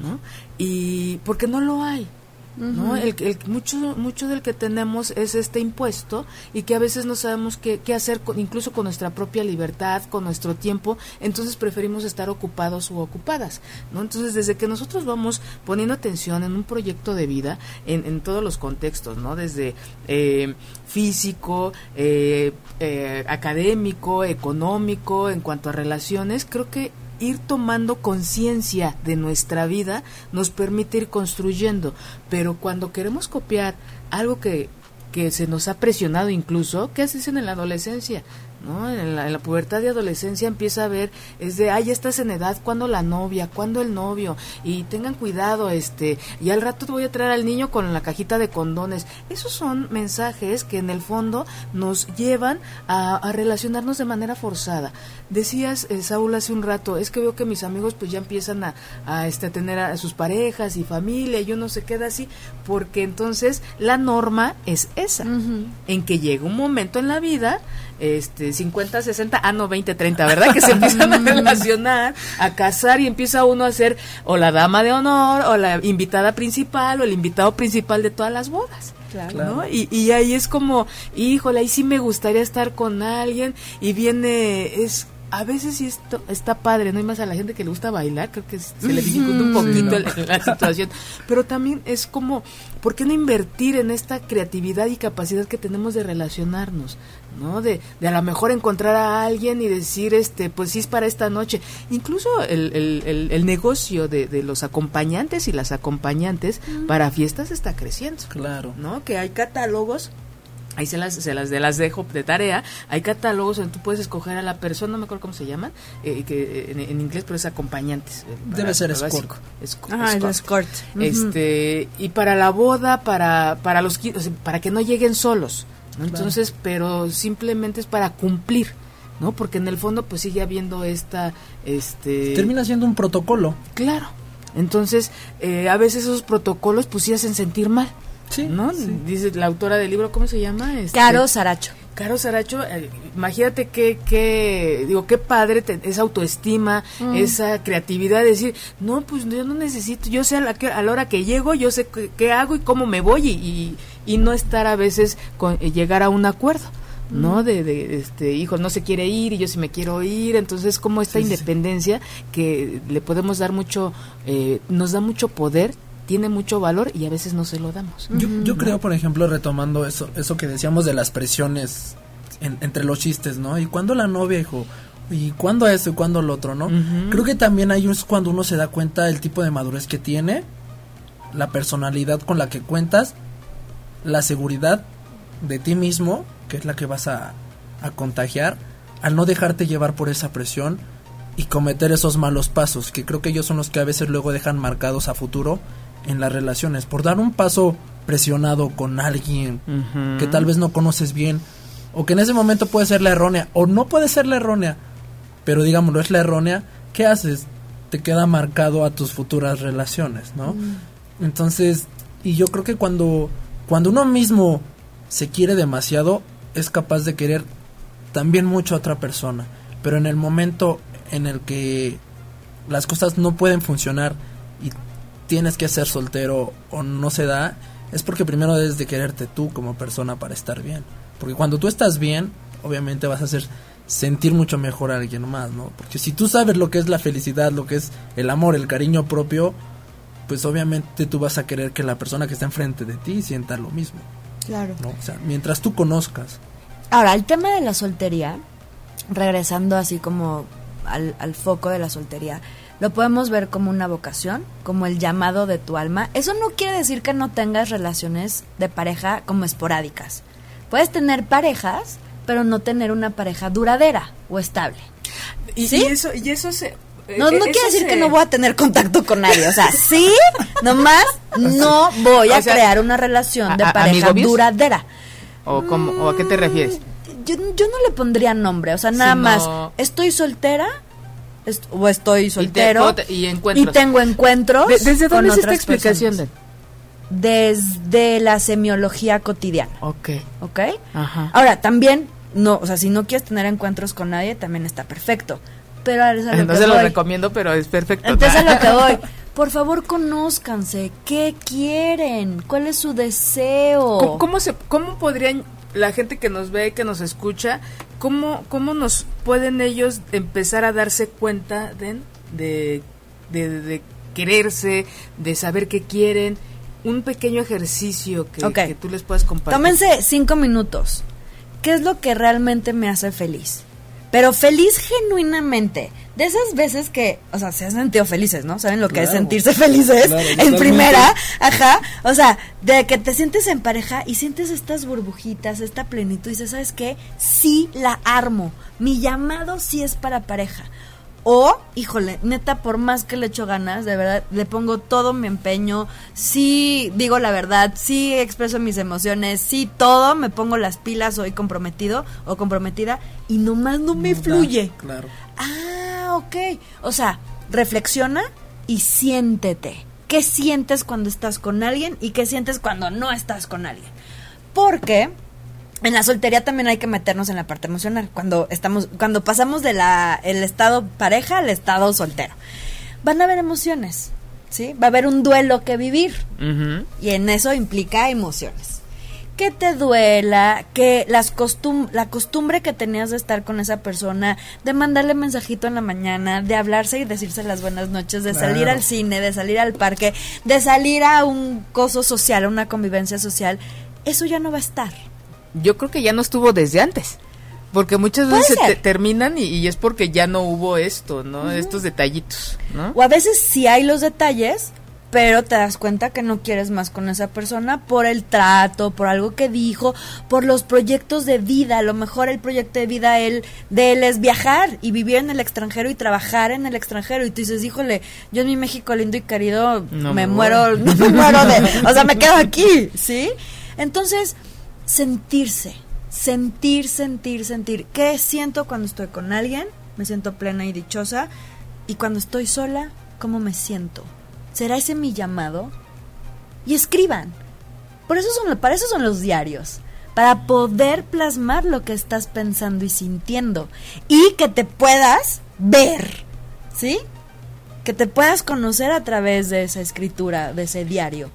S2: ¿no? Y porque no lo hay. ¿No? El, el, mucho, mucho del que tenemos es este impuesto y que a veces no sabemos qué, qué hacer, incluso con nuestra propia libertad, con nuestro tiempo, entonces preferimos estar ocupados o ocupadas, ¿no? Entonces, desde que nosotros vamos poniendo atención en un proyecto de vida, en, en todos los contextos, ¿no? Desde eh, físico, eh, eh, académico, económico, en cuanto a relaciones, creo que ir tomando conciencia de nuestra vida nos permite ir construyendo. Pero cuando queremos copiar algo que, que se nos ha presionado incluso, ¿qué hacen en la adolescencia? ¿No? En la, pubertad de adolescencia empieza a ver, es de, ay, ya estás en edad, ¿cuándo la novia? ¿Cuándo el novio? Y tengan cuidado, este, y al rato te voy a traer al niño con la cajita de condones. Esos son mensajes que en el fondo nos llevan a, relacionarnos de manera forzada. Decías, eh, Saúl, hace un rato, es que veo que mis amigos pues ya empiezan a, a, este, tener a sus parejas y familia, y uno se queda así, porque entonces la norma es esa, en que llega un momento en la vida este 50, 60, ah no, 20, 30, ¿verdad? Que se empiezan a relacionar, a casar y empieza uno a ser o la dama de honor o la invitada principal o el invitado principal de todas las bodas. Claro. ¿no? Y, y ahí es como, híjole, ahí sí me gustaría estar con alguien y viene, es a veces sí esto está padre, no hay más a la gente que le gusta bailar, creo que se le dificulta un poquito el- la situación, pero también es como, ¿por qué no invertir en esta creatividad y capacidad que tenemos de relacionarnos? ¿No? De, de a lo mejor encontrar a alguien y decir, este, pues sí es para esta noche. Incluso el, el, el- el negocio de, de los acompañantes y las acompañantes para fiestas está creciendo.
S4: Claro.
S2: ¿no? Que hay catálogos. Ahí se las, se las, de las dejo de tarea. Hay catálogos donde tú puedes escoger a la persona, no me acuerdo cómo se llaman, eh, que eh, en, en inglés, pero es acompañantes. eh,
S4: Debe ser escort.
S3: el
S2: escort.
S3: escort.
S2: Este, y para la boda, para, para los qui- o sea, para que no lleguen solos. ¿no? Entonces, pero simplemente es para cumplir, ¿no? Porque en el fondo pues sigue habiendo esta este
S4: Termina siendo un protocolo.
S2: Claro. Entonces, eh, a veces esos protocolos pues sí hacen sentir mal.
S4: Sí,
S2: ¿No?
S4: sí.
S2: Dice la autora del libro, ¿cómo se llama? Este,
S3: Caro Saracho.
S2: Caro Saracho, eh, imagínate qué, qué, digo, qué padre te- esa autoestima, esa creatividad de decir, no, pues yo no necesito, yo sé a la, que- a la hora que llego, yo sé qué, qué hago y cómo me voy y, y, y no estar a veces con eh, llegar a un acuerdo. ¿no? De, de, este, hijo, no se quiere ir y yo sí me quiero ir, entonces como esta
S4: Sí, sí, sí.
S2: independencia que le podemos dar mucho, eh, nos da mucho poder, tiene mucho valor y a veces no se lo damos.
S4: Yo, yo creo, por ejemplo, retomando eso, eso que decíamos de las presiones en- entre los chistes, ¿no? Y cuando la novia, hijo, y cuándo eso y cuándo lo otro, ¿no? Creo que también hay es cuando uno se da cuenta del tipo de madurez que tiene, la personalidad con la que cuentas, la seguridad de ti mismo, que es la que vas a, a contagiar, al no dejarte llevar por esa presión y cometer esos malos pasos, que creo que ellos son los que a veces luego dejan marcados a futuro en las relaciones, por dar un paso presionado con alguien que tal vez no conoces bien, o que en ese momento puede ser la errónea, o no puede ser la errónea, pero digámoslo, es la errónea, ¿qué haces? Te queda marcado a tus futuras relaciones, ¿no? Entonces, y yo creo que cuando, cuando uno mismo se quiere demasiado, es capaz de querer también mucho a otra persona, pero en el momento en el que las cosas no pueden funcionar tienes que ser soltero o no se da, es porque primero debes de quererte tú como persona para estar bien. Porque cuando tú estás bien, obviamente vas a hacer sentir mucho mejor a alguien más, ¿no? Porque si tú sabes lo que es la felicidad, lo que es el amor, el cariño propio, pues obviamente tú vas a querer que la persona que está enfrente de ti sienta lo mismo,
S3: Claro.
S4: ¿no? O sea, mientras tú conozcas.
S3: Ahora, el tema de la soltería, regresando así como al, al foco de la soltería, lo podemos ver como una vocación, como el llamado de tu alma. Eso no quiere decir que no tengas relaciones de pareja como esporádicas. Puedes tener parejas, pero no tener una pareja duradera o estable.
S2: Y,
S3: ¿Sí?
S2: y eso, y eso se...
S3: No,
S2: eh,
S3: no
S2: eso
S3: quiere decir
S2: se-
S3: que no voy a tener contacto con nadie. O sea, sí, nomás no voy a
S2: O sea,
S3: crear una relación de
S2: a-
S3: pareja duradera.
S2: ¿O, cómo, ¿O a qué te refieres?
S3: Yo, yo no le pondría nombre, o sea, nada más, estoy soltera est- o estoy
S2: Y te-
S3: soltero
S2: te- y encuentros.
S3: y tengo encuentros.
S2: De- ¿Desde
S3: con
S2: dónde es esta explicación?
S3: Desde la semiología cotidiana,
S2: Ok.
S3: ¿ok?
S2: Ajá.
S3: Ahora, también, no, o sea, si no quieres tener encuentros con nadie, también está perfecto. Pero a lo
S2: no
S3: que
S2: se lo
S3: voy.
S2: recomiendo, pero es perfecto.
S3: Entonces a lo que voy. Por favor, conózcanse. ¿Qué quieren? ¿Cuál es su deseo?
S2: ¿Cómo, cómo se, ¿Cómo podrían la gente que nos ve, que nos escucha, cómo, cómo nos pueden ellos empezar a darse cuenta de, de, de- de quererse, de saber qué quieren? Un pequeño ejercicio que,
S3: Ok.
S2: que tú les puedas compartir.
S3: Tómense cinco minutos. ¿Qué es lo que realmente me hace feliz? Pero feliz genuinamente. De esas veces que, o sea, se han sentido felices, ¿no? ¿Saben lo que es sentirse felices
S4: Claro,
S3: en primera? Ajá. O sea, de que te sientes en pareja y sientes estas burbujitas, esta plenitud y dices, ¿sabes qué? Sí la armo. Mi llamado sí es para pareja. O, híjole, neta, por más que le echo ganas, de verdad, le pongo todo mi empeño, sí digo la verdad, sí expreso mis emociones, sí todo, me pongo las pilas, soy comprometido o comprometida y nomás no me
S4: No
S3: fluye.
S4: Claro.
S3: Ah, ok. O sea, reflexiona y siéntete. ¿Qué sientes cuando estás con alguien y qué sientes cuando no estás con alguien? Porque en la soltería también hay que meternos en la parte emocional. Cuando estamos, cuando pasamos de la el estado pareja al estado soltero, van a haber emociones, ¿sí? Va a haber un duelo que vivir
S2: Ujú.
S3: y en eso implica emociones. que te duela, que las costum la costumbre que tenías de estar con esa persona, de mandarle mensajito en la mañana, de hablarse y decirse las buenas noches, de salir al cine, de salir al parque, de salir a un coso social, a una convivencia social, eso ya no va a estar.
S2: Yo creo que ya no estuvo desde antes. Porque muchas veces te- terminan y, y es porque ya no hubo esto, ¿no? Estos detallitos, ¿no?
S3: O a veces sí hay los detalles, pero te das cuenta que no quieres más con esa persona por el trato, por algo que dijo, por los proyectos de vida. A lo mejor el proyecto de vida él, de él es viajar y vivir en el extranjero y trabajar en el extranjero. Y tú dices, híjole, yo en mi México lindo y querido
S2: No
S3: me
S2: me
S3: muero, no me muero de... O sea, me quedo aquí, ¿sí? Entonces, sentirse, sentir, sentir, sentir. ¿Qué siento cuando estoy con alguien? Me siento plena y dichosa. Y cuando estoy sola, ¿cómo me siento? ¿Será ese mi llamado? Y escriban. Por eso son, para eso son los diarios. Para poder plasmar lo que estás pensando y sintiendo. Y que te puedas ver. ¿Sí? Que te puedas conocer a través de esa escritura, de ese diario.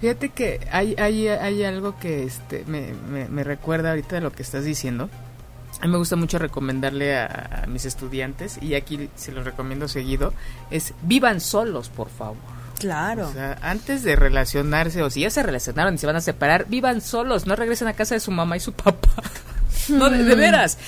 S2: Fíjate que hay, hay, hay algo que este, me, me, me recuerda ahorita de lo que estás diciendo. A mí me gusta mucho recomendarle a, a mis estudiantes, y aquí se los recomiendo seguido, es vivan solos, por favor.
S3: Claro.
S2: O sea, antes de relacionarse, o si ya se relacionaron y se van a separar, vivan solos, no regresen a casa de su mamá y su papá. No, de, de veras.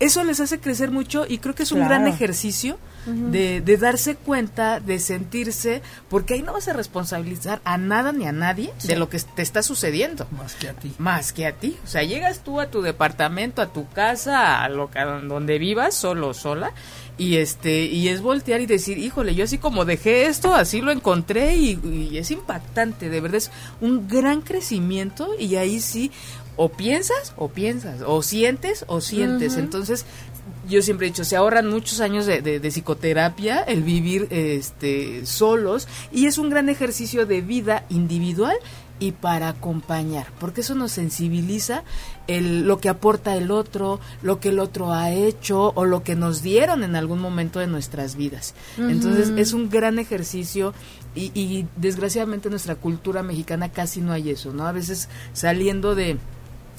S2: Eso les hace crecer mucho y creo que es un gran ejercicio de, de darse cuenta, de sentirse, porque ahí no vas a responsabilizar a nada ni a nadie de lo que te está sucediendo.
S4: Más que a ti.
S2: Más que a ti. O sea, llegas tú a tu departamento, a tu casa, a lo que, a donde vivas, solo o sola, y este, y es voltear y decir, híjole, yo así como dejé esto, así lo encontré, y, y es impactante, de verdad es un gran crecimiento, y ahí sí, o piensas, o piensas, o sientes, o sientes. Entonces, yo siempre he dicho, se ahorran muchos años de, de- de psicoterapia, el vivir este, solos, y es un gran ejercicio de vida individual y para acompañar, porque eso nos sensibiliza el, lo que aporta el otro, lo que el otro ha hecho o lo que nos dieron en algún momento de nuestras vidas. Entonces es un gran ejercicio y, y desgraciadamente en nuestra cultura mexicana casi no hay eso, ¿no? A veces saliendo de,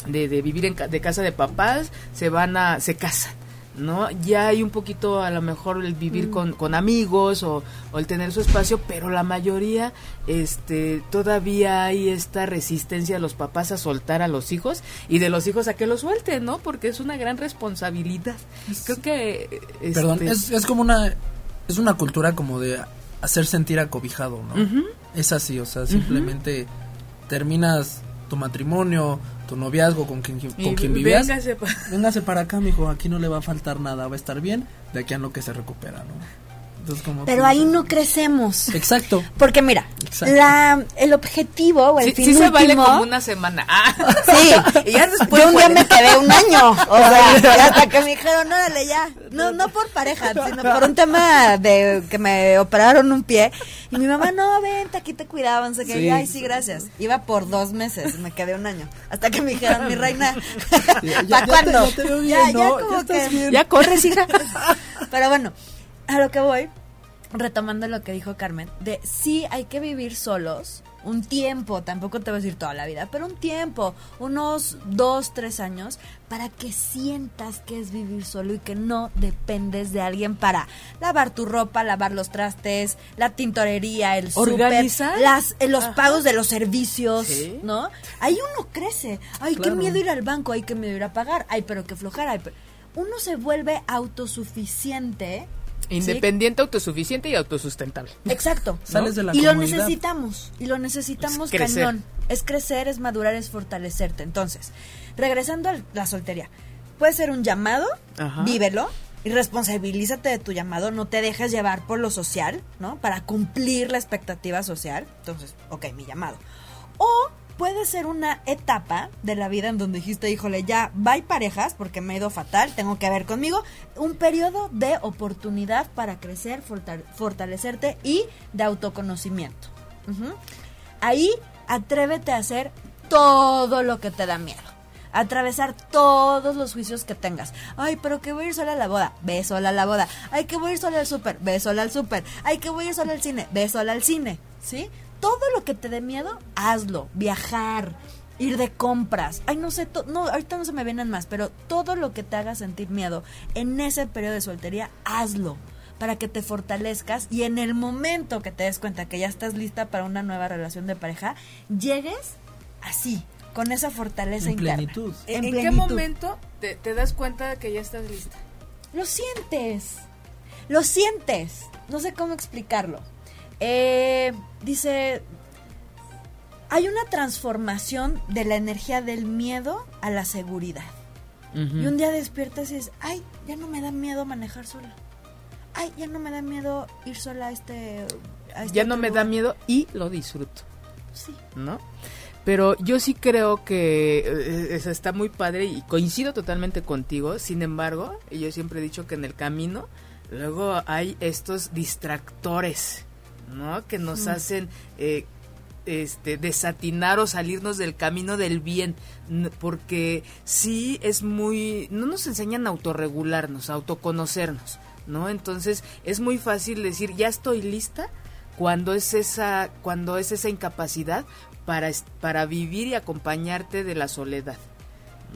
S2: de, de vivir en, ca- de casa de papás, se van a, se casan. ¿no? Ya hay un poquito a lo mejor el vivir con, con amigos o, o el tener su espacio, pero la mayoría este todavía hay esta resistencia de los papás a soltar a los hijos y de los hijos a que los suelten, ¿no? Porque es una gran responsabilidad. Creo que este,
S4: Perdón, es, es como una es una cultura como de hacer sentir acobijado, ¿no? Es así, o sea, simplemente terminas tu matrimonio, tu noviazgo con quien, con
S2: y
S4: quien vivías.
S2: véngase pa-
S4: Véngase para acá, mijo, aquí no le va a faltar nada, va a estar bien, de aquí a lo que se recupera, ¿no? Entonces, como
S3: Pero ahí no crecemos.
S4: Exacto.
S3: Porque mira,
S4: Exacto.
S3: la, el objetivo o el
S2: Sí,
S3: fin
S2: sí se vale
S3: último-
S2: como una semana. Ah.
S3: Sí,
S2: y ya después
S3: yo un día me quedé un año, o sea, y hasta que me dijeron, órale ya, no, no por pareja, sino por un tema de que me operaron un pie, y mi mamá, no, vente, aquí te cuidaban, sé que,
S4: Sí.
S3: ay, sí, gracias, iba por dos meses, me quedé un año, hasta que me dijeron, mi reina, ¿para
S4: ya
S3: cuándo?
S4: te- ya te veo bien,
S3: ya, ya
S4: ¿no?
S3: como
S4: Ya
S3: que,
S4: bien.
S2: Ya corres, hija.
S3: pero bueno, a lo que voy, retomando lo que dijo Carmen, de sí hay que vivir solos un tiempo, tampoco te voy a decir toda la vida, pero un tiempo, unos dos, tres años, para que sientas que es vivir solo y que no dependes de alguien para lavar tu ropa, lavar los trastes, la tintorería, el súper, las, eh, los
S2: Ajá.
S3: pagos de los servicios,
S2: Sí.
S3: ¿no? Ahí uno crece. Ay, qué miedo ir al banco, ay, qué miedo ir a pagar, ay, pero qué flojera, ay, pero- uno se vuelve autosuficiente. ¿Sí?
S2: Independiente, autosuficiente y autosustentable.
S3: Exacto.
S4: Sales de la
S3: y lo necesitamos. Y lo necesitamos
S2: Es crecer.
S3: cañón. Es crecer, es madurar, es fortalecerte. Entonces, regresando a la soltería. Puede ser un llamado,
S2: Ajá.
S3: vívelo. Y responsabilízate de tu llamado, no te dejes llevar por lo social, ¿no? Para cumplir la expectativa social. Entonces, ok, mi llamado. O puede ser una etapa de la vida en donde dijiste, híjole, ya, bye parejas, porque me he ido fatal, tengo que ver conmigo. Un periodo de oportunidad para crecer, fortal- fortalecerte y de autoconocimiento. Ahí atrévete a hacer todo lo que te da miedo. Atravesar todos los juicios que tengas. Ay, pero que voy a ir sola a la boda. Ve sola a la boda. Ay, que voy a ir sola al súper. Ve sola al súper. Ay, que voy a ir sola al cine. Ve sola al cine. ¿Sí? Todo lo que te dé miedo, hazlo. Viajar. ir de compras. Ay, no sé, no, ahorita no se me vienen más, pero todo lo que te haga sentir miedo en ese periodo de soltería, hazlo para que te fortalezcas y en el momento que te des cuenta que ya estás lista para una nueva relación de pareja, llegues así, con esa fortaleza
S4: En
S3: interna.
S4: plenitud.
S2: ¿En, qué
S3: plenitud.
S2: momento te, te das cuenta de que ya estás lista?
S3: Lo sientes. Lo sientes. No sé cómo explicarlo. Eh, dice, hay una transformación de la energía del miedo a la seguridad. Y un día despiertas y dices, ay, ya no me da miedo manejar sola. Ay, ya no me da miedo ir sola a este... a este
S2: Ya no me da
S3: lugar".
S2: miedo y lo disfruto.
S3: Sí.
S2: ¿no? Pero yo sí creo que eh, eso está muy padre y coincido totalmente contigo. Sin embargo, yo siempre he dicho que en el camino luego hay estos distractores, ¿no? Que nos hacen eh, este, desatinar o salirnos del camino del bien, porque sí es muy, no nos enseñan a autorregularnos, a autoconocernos, ¿no? Entonces es muy fácil decir, ya estoy lista, cuando es esa, cuando es esa incapacidad para, para vivir y acompañarte de la soledad.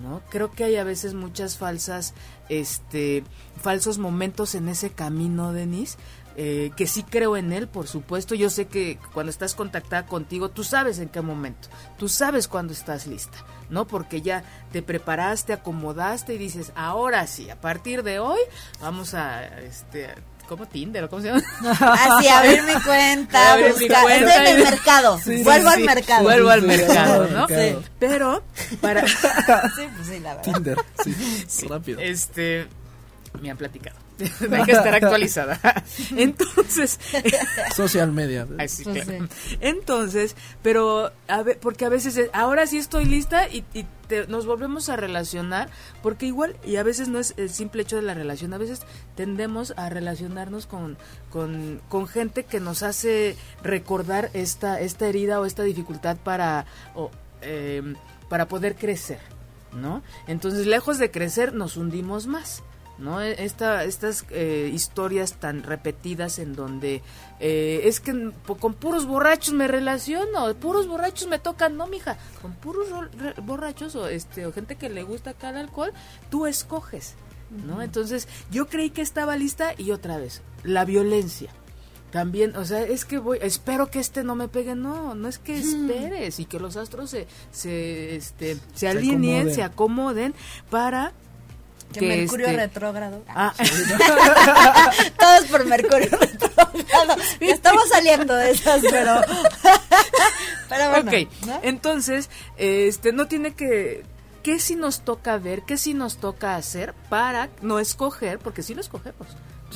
S2: ¿no? Creo que hay a veces muchas falsas, este, falsos momentos en ese camino, Denise, eh, que sí creo en él, por supuesto. Yo sé que cuando estás contactada contigo, tú sabes en qué momento, tú sabes cuándo estás lista, ¿no? Porque ya te preparaste, acomodaste y dices, ahora sí, a partir de hoy vamos a, este, ¿cómo Tinder o cómo se llama?
S3: Así, abrir mi cuenta,
S2: Abrir mi
S3: buscar-
S2: cuenta
S3: estoy en el mercado.
S2: Sí,
S3: Vuelvo
S2: sí,
S3: al
S2: sí,
S3: mercado.
S2: Vuelvo al
S4: Sí,
S2: mercado,
S4: sí,
S2: ¿no? Pero para
S3: Sí, pues sí, la verdad.
S4: Tinder, sí, rápido.
S2: este me han platicado. Hay que estar actualizada. Entonces,
S4: Social media.
S2: Sí. Entonces, pero a ve- porque a veces es, ahora sí estoy lista y, y te- nos volvemos a relacionar, porque igual, y a veces no es el simple hecho de la relación, a veces tendemos a relacionarnos con, con, con gente que nos hace recordar esta, esta herida o esta dificultad para, o, em, para poder crecer, ¿no? Entonces, lejos de crecer, nos hundimos más. ¿No? E- Esta, estas eh, historias tan repetidas en donde eh, es que con puros borrachos me relaciono, puros borrachos me tocan, no, mija, con puros borrachos o, este, o gente que le gusta acá el alcohol, tú escoges, ¿no? Entonces, yo creí que estaba lista y otra vez, la violencia. También, o sea, es que voy, espero que este no me pegue, no, no es que esperes y que los astros se, se, este, se alineen,
S4: acomoden.
S2: se acomoden para
S3: Que Mercurio
S2: este,
S3: retrógrado.
S2: Ah,
S3: Todo es por Mercurio retrógrado. Estamos saliendo de esas, pero. pero bueno.
S2: ok,
S3: ¿no?
S2: entonces, este, no tiene que, ¿qué si nos toca ver? ¿Qué si nos toca hacer para no escoger? Porque sí lo escogemos,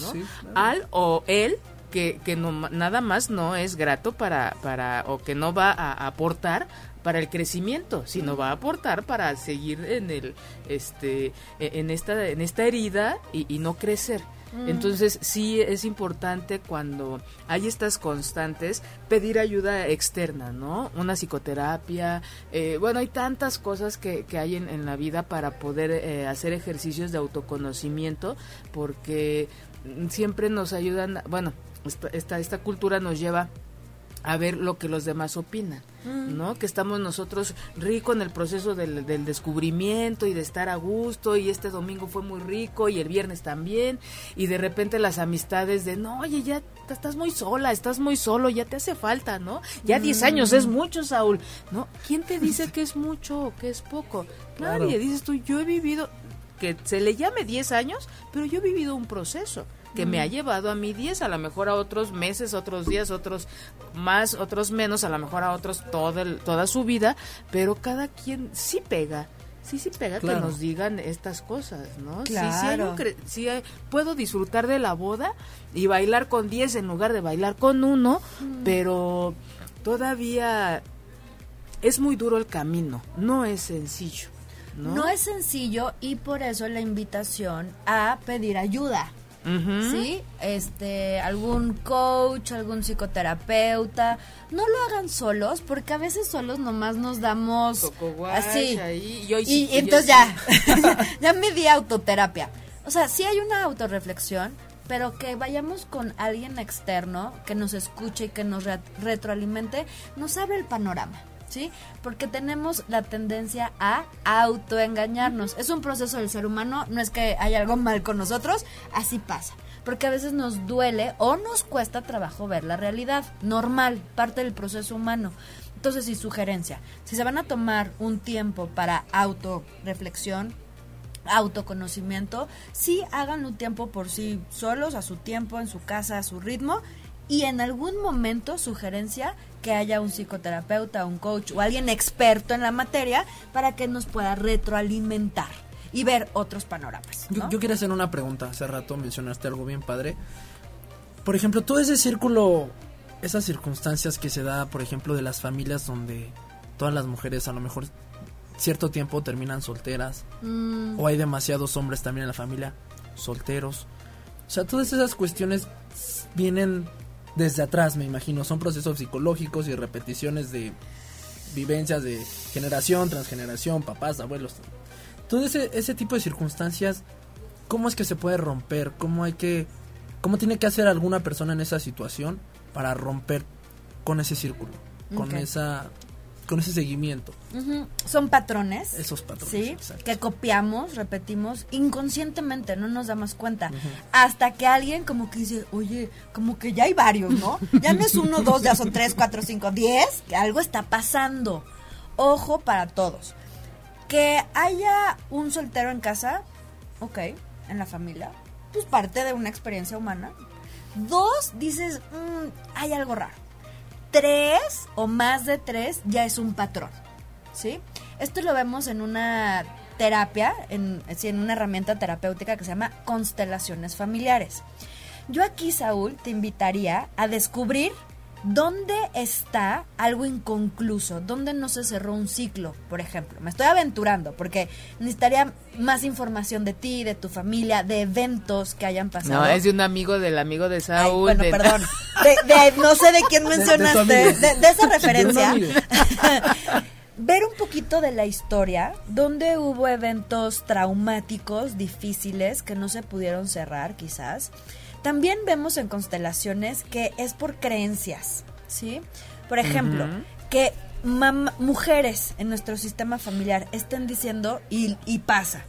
S2: ¿no?
S4: Sí, claro.
S2: Al o él que, que no, nada más no es grato para, para, o que no va a aportar para el crecimiento, sino va a aportar para seguir en el, este, e- en esta, en esta herida y, y no crecer. Entonces sí es importante cuando hay estas constantes pedir ayuda externa, ¿no? Una psicoterapia, eh, bueno, hay tantas cosas que, que hay en, en la vida para poder eh, hacer ejercicios de autoconocimiento porque mm, siempre nos ayudan, bueno, esta, esta, esta cultura nos lleva a ver lo que los demás opinan, ¿no? Que estamos nosotros rico en el proceso del, del descubrimiento y de estar a gusto y este domingo fue muy rico y el viernes también y de repente las amistades de, no, oye, ya estás muy sola, estás muy solo, ya te hace falta, ¿no? Ya 10 años es mucho, Saúl, ¿no? ¿Quién te dice que es mucho o que es poco?
S4: Claro.
S2: Nadie, dices tú, yo he vivido, que se le llame 10 años, pero yo he vivido un proceso que me ha llevado a mí 10, a lo mejor a otros meses, otros días, otros más, otros menos, a lo mejor a otros toda, el- toda su vida, pero cada quien sí pega. Sí, sí pega
S4: Claro.
S2: que nos digan estas cosas, ¿no? Sí, sí hay
S3: Claro.
S2: un cre- sí hay- puedo disfrutar de la boda y bailar con 10 en lugar de bailar con uno, pero todavía es muy duro el camino, no es sencillo, ¿no?
S3: ¿no? es sencillo y por eso la invitación a pedir ayuda. ¿Sí? Este, algún coach, algún psicoterapeuta. No lo hagan solos, porque a veces solos nomás nos damos
S2: Coco
S3: así.
S2: ahí, y
S3: entonces ya, ya me di autoterapia. O sea, sí hay una autorreflexión, pero que vayamos con alguien externo que nos escuche y que nos re- retroalimente, nos abre el panorama. ¿Sí? Porque tenemos la tendencia a autoengañarnos. Es un proceso del ser humano, no es que haya algo mal con nosotros, así pasa. Porque a veces nos duele o nos cuesta trabajo ver la realidad. Normal, parte del proceso humano. Entonces, y sugerencia, si se van a tomar un tiempo para autorreflexión, autoconocimiento, sí hagan un tiempo por sí solos, a su tiempo, en su casa, a su ritmo, y en algún momento sugerencia que haya un psicoterapeuta, un coach o alguien experto en la materia para que nos pueda retroalimentar y ver otros panoramas.
S4: Yo, yo quería hacer una pregunta, hace rato mencionaste algo bien padre. Por ejemplo, todo ese círculo, esas circunstancias que se da, por ejemplo, de las familias donde todas las mujeres a lo mejor cierto tiempo terminan solteras
S3: Mm,
S4: o hay demasiados hombres también en la familia solteros. O sea, todas esas cuestiones vienen desde atrás, me imagino. Son procesos psicológicos y repeticiones de vivencias de generación tras generación, papás, abuelos. Todo ese, ese tipo de circunstancias, ¿cómo es que se puede romper? ¿Cómo hay que... ¿Cómo tiene que hacer alguna persona en esa situación para romper con ese círculo? Con esa... Con ese seguimiento.
S3: Son patrones.
S4: Esos patrones.
S3: ¿sí?
S4: exacto.
S3: Que copiamos, repetimos, inconscientemente, no nos damos cuenta. Hasta que alguien como que dice, oye, como que ya hay varios, ¿no? Ya no es uno, dos, ya son tres, cuatro, cinco, diez, que algo está pasando. Ojo para todos. Que haya un soltero en casa, ok, en la familia, pues parte de una experiencia humana. Dos, dices, "Mm, hay algo raro. Tres o más de tres ya es un patrón. ¿sí? Esto lo vemos en una terapia, en, en una herramienta terapéutica que se llama constelaciones familiares. Yo aquí, Saúl, te invitaría a descubrir dónde está algo inconcluso, dónde no se cerró un ciclo, por ejemplo. Me estoy aventurando porque necesitaría más información de ti, de tu familia, de eventos que hayan pasado.
S2: No, es de un amigo del amigo de
S3: Ay,
S2: Saúl.
S3: bueno,
S2: de-
S3: perdón. De, de- no sé de quién mencionaste, de, esa referencia. Ver un poquito de la historia, donde hubo eventos traumáticos, difíciles, que no se pudieron cerrar quizás. También vemos en constelaciones que es por creencias, ¿sí? Por ejemplo, que mujeres en nuestro sistema familiar estén diciendo, y, y pasa,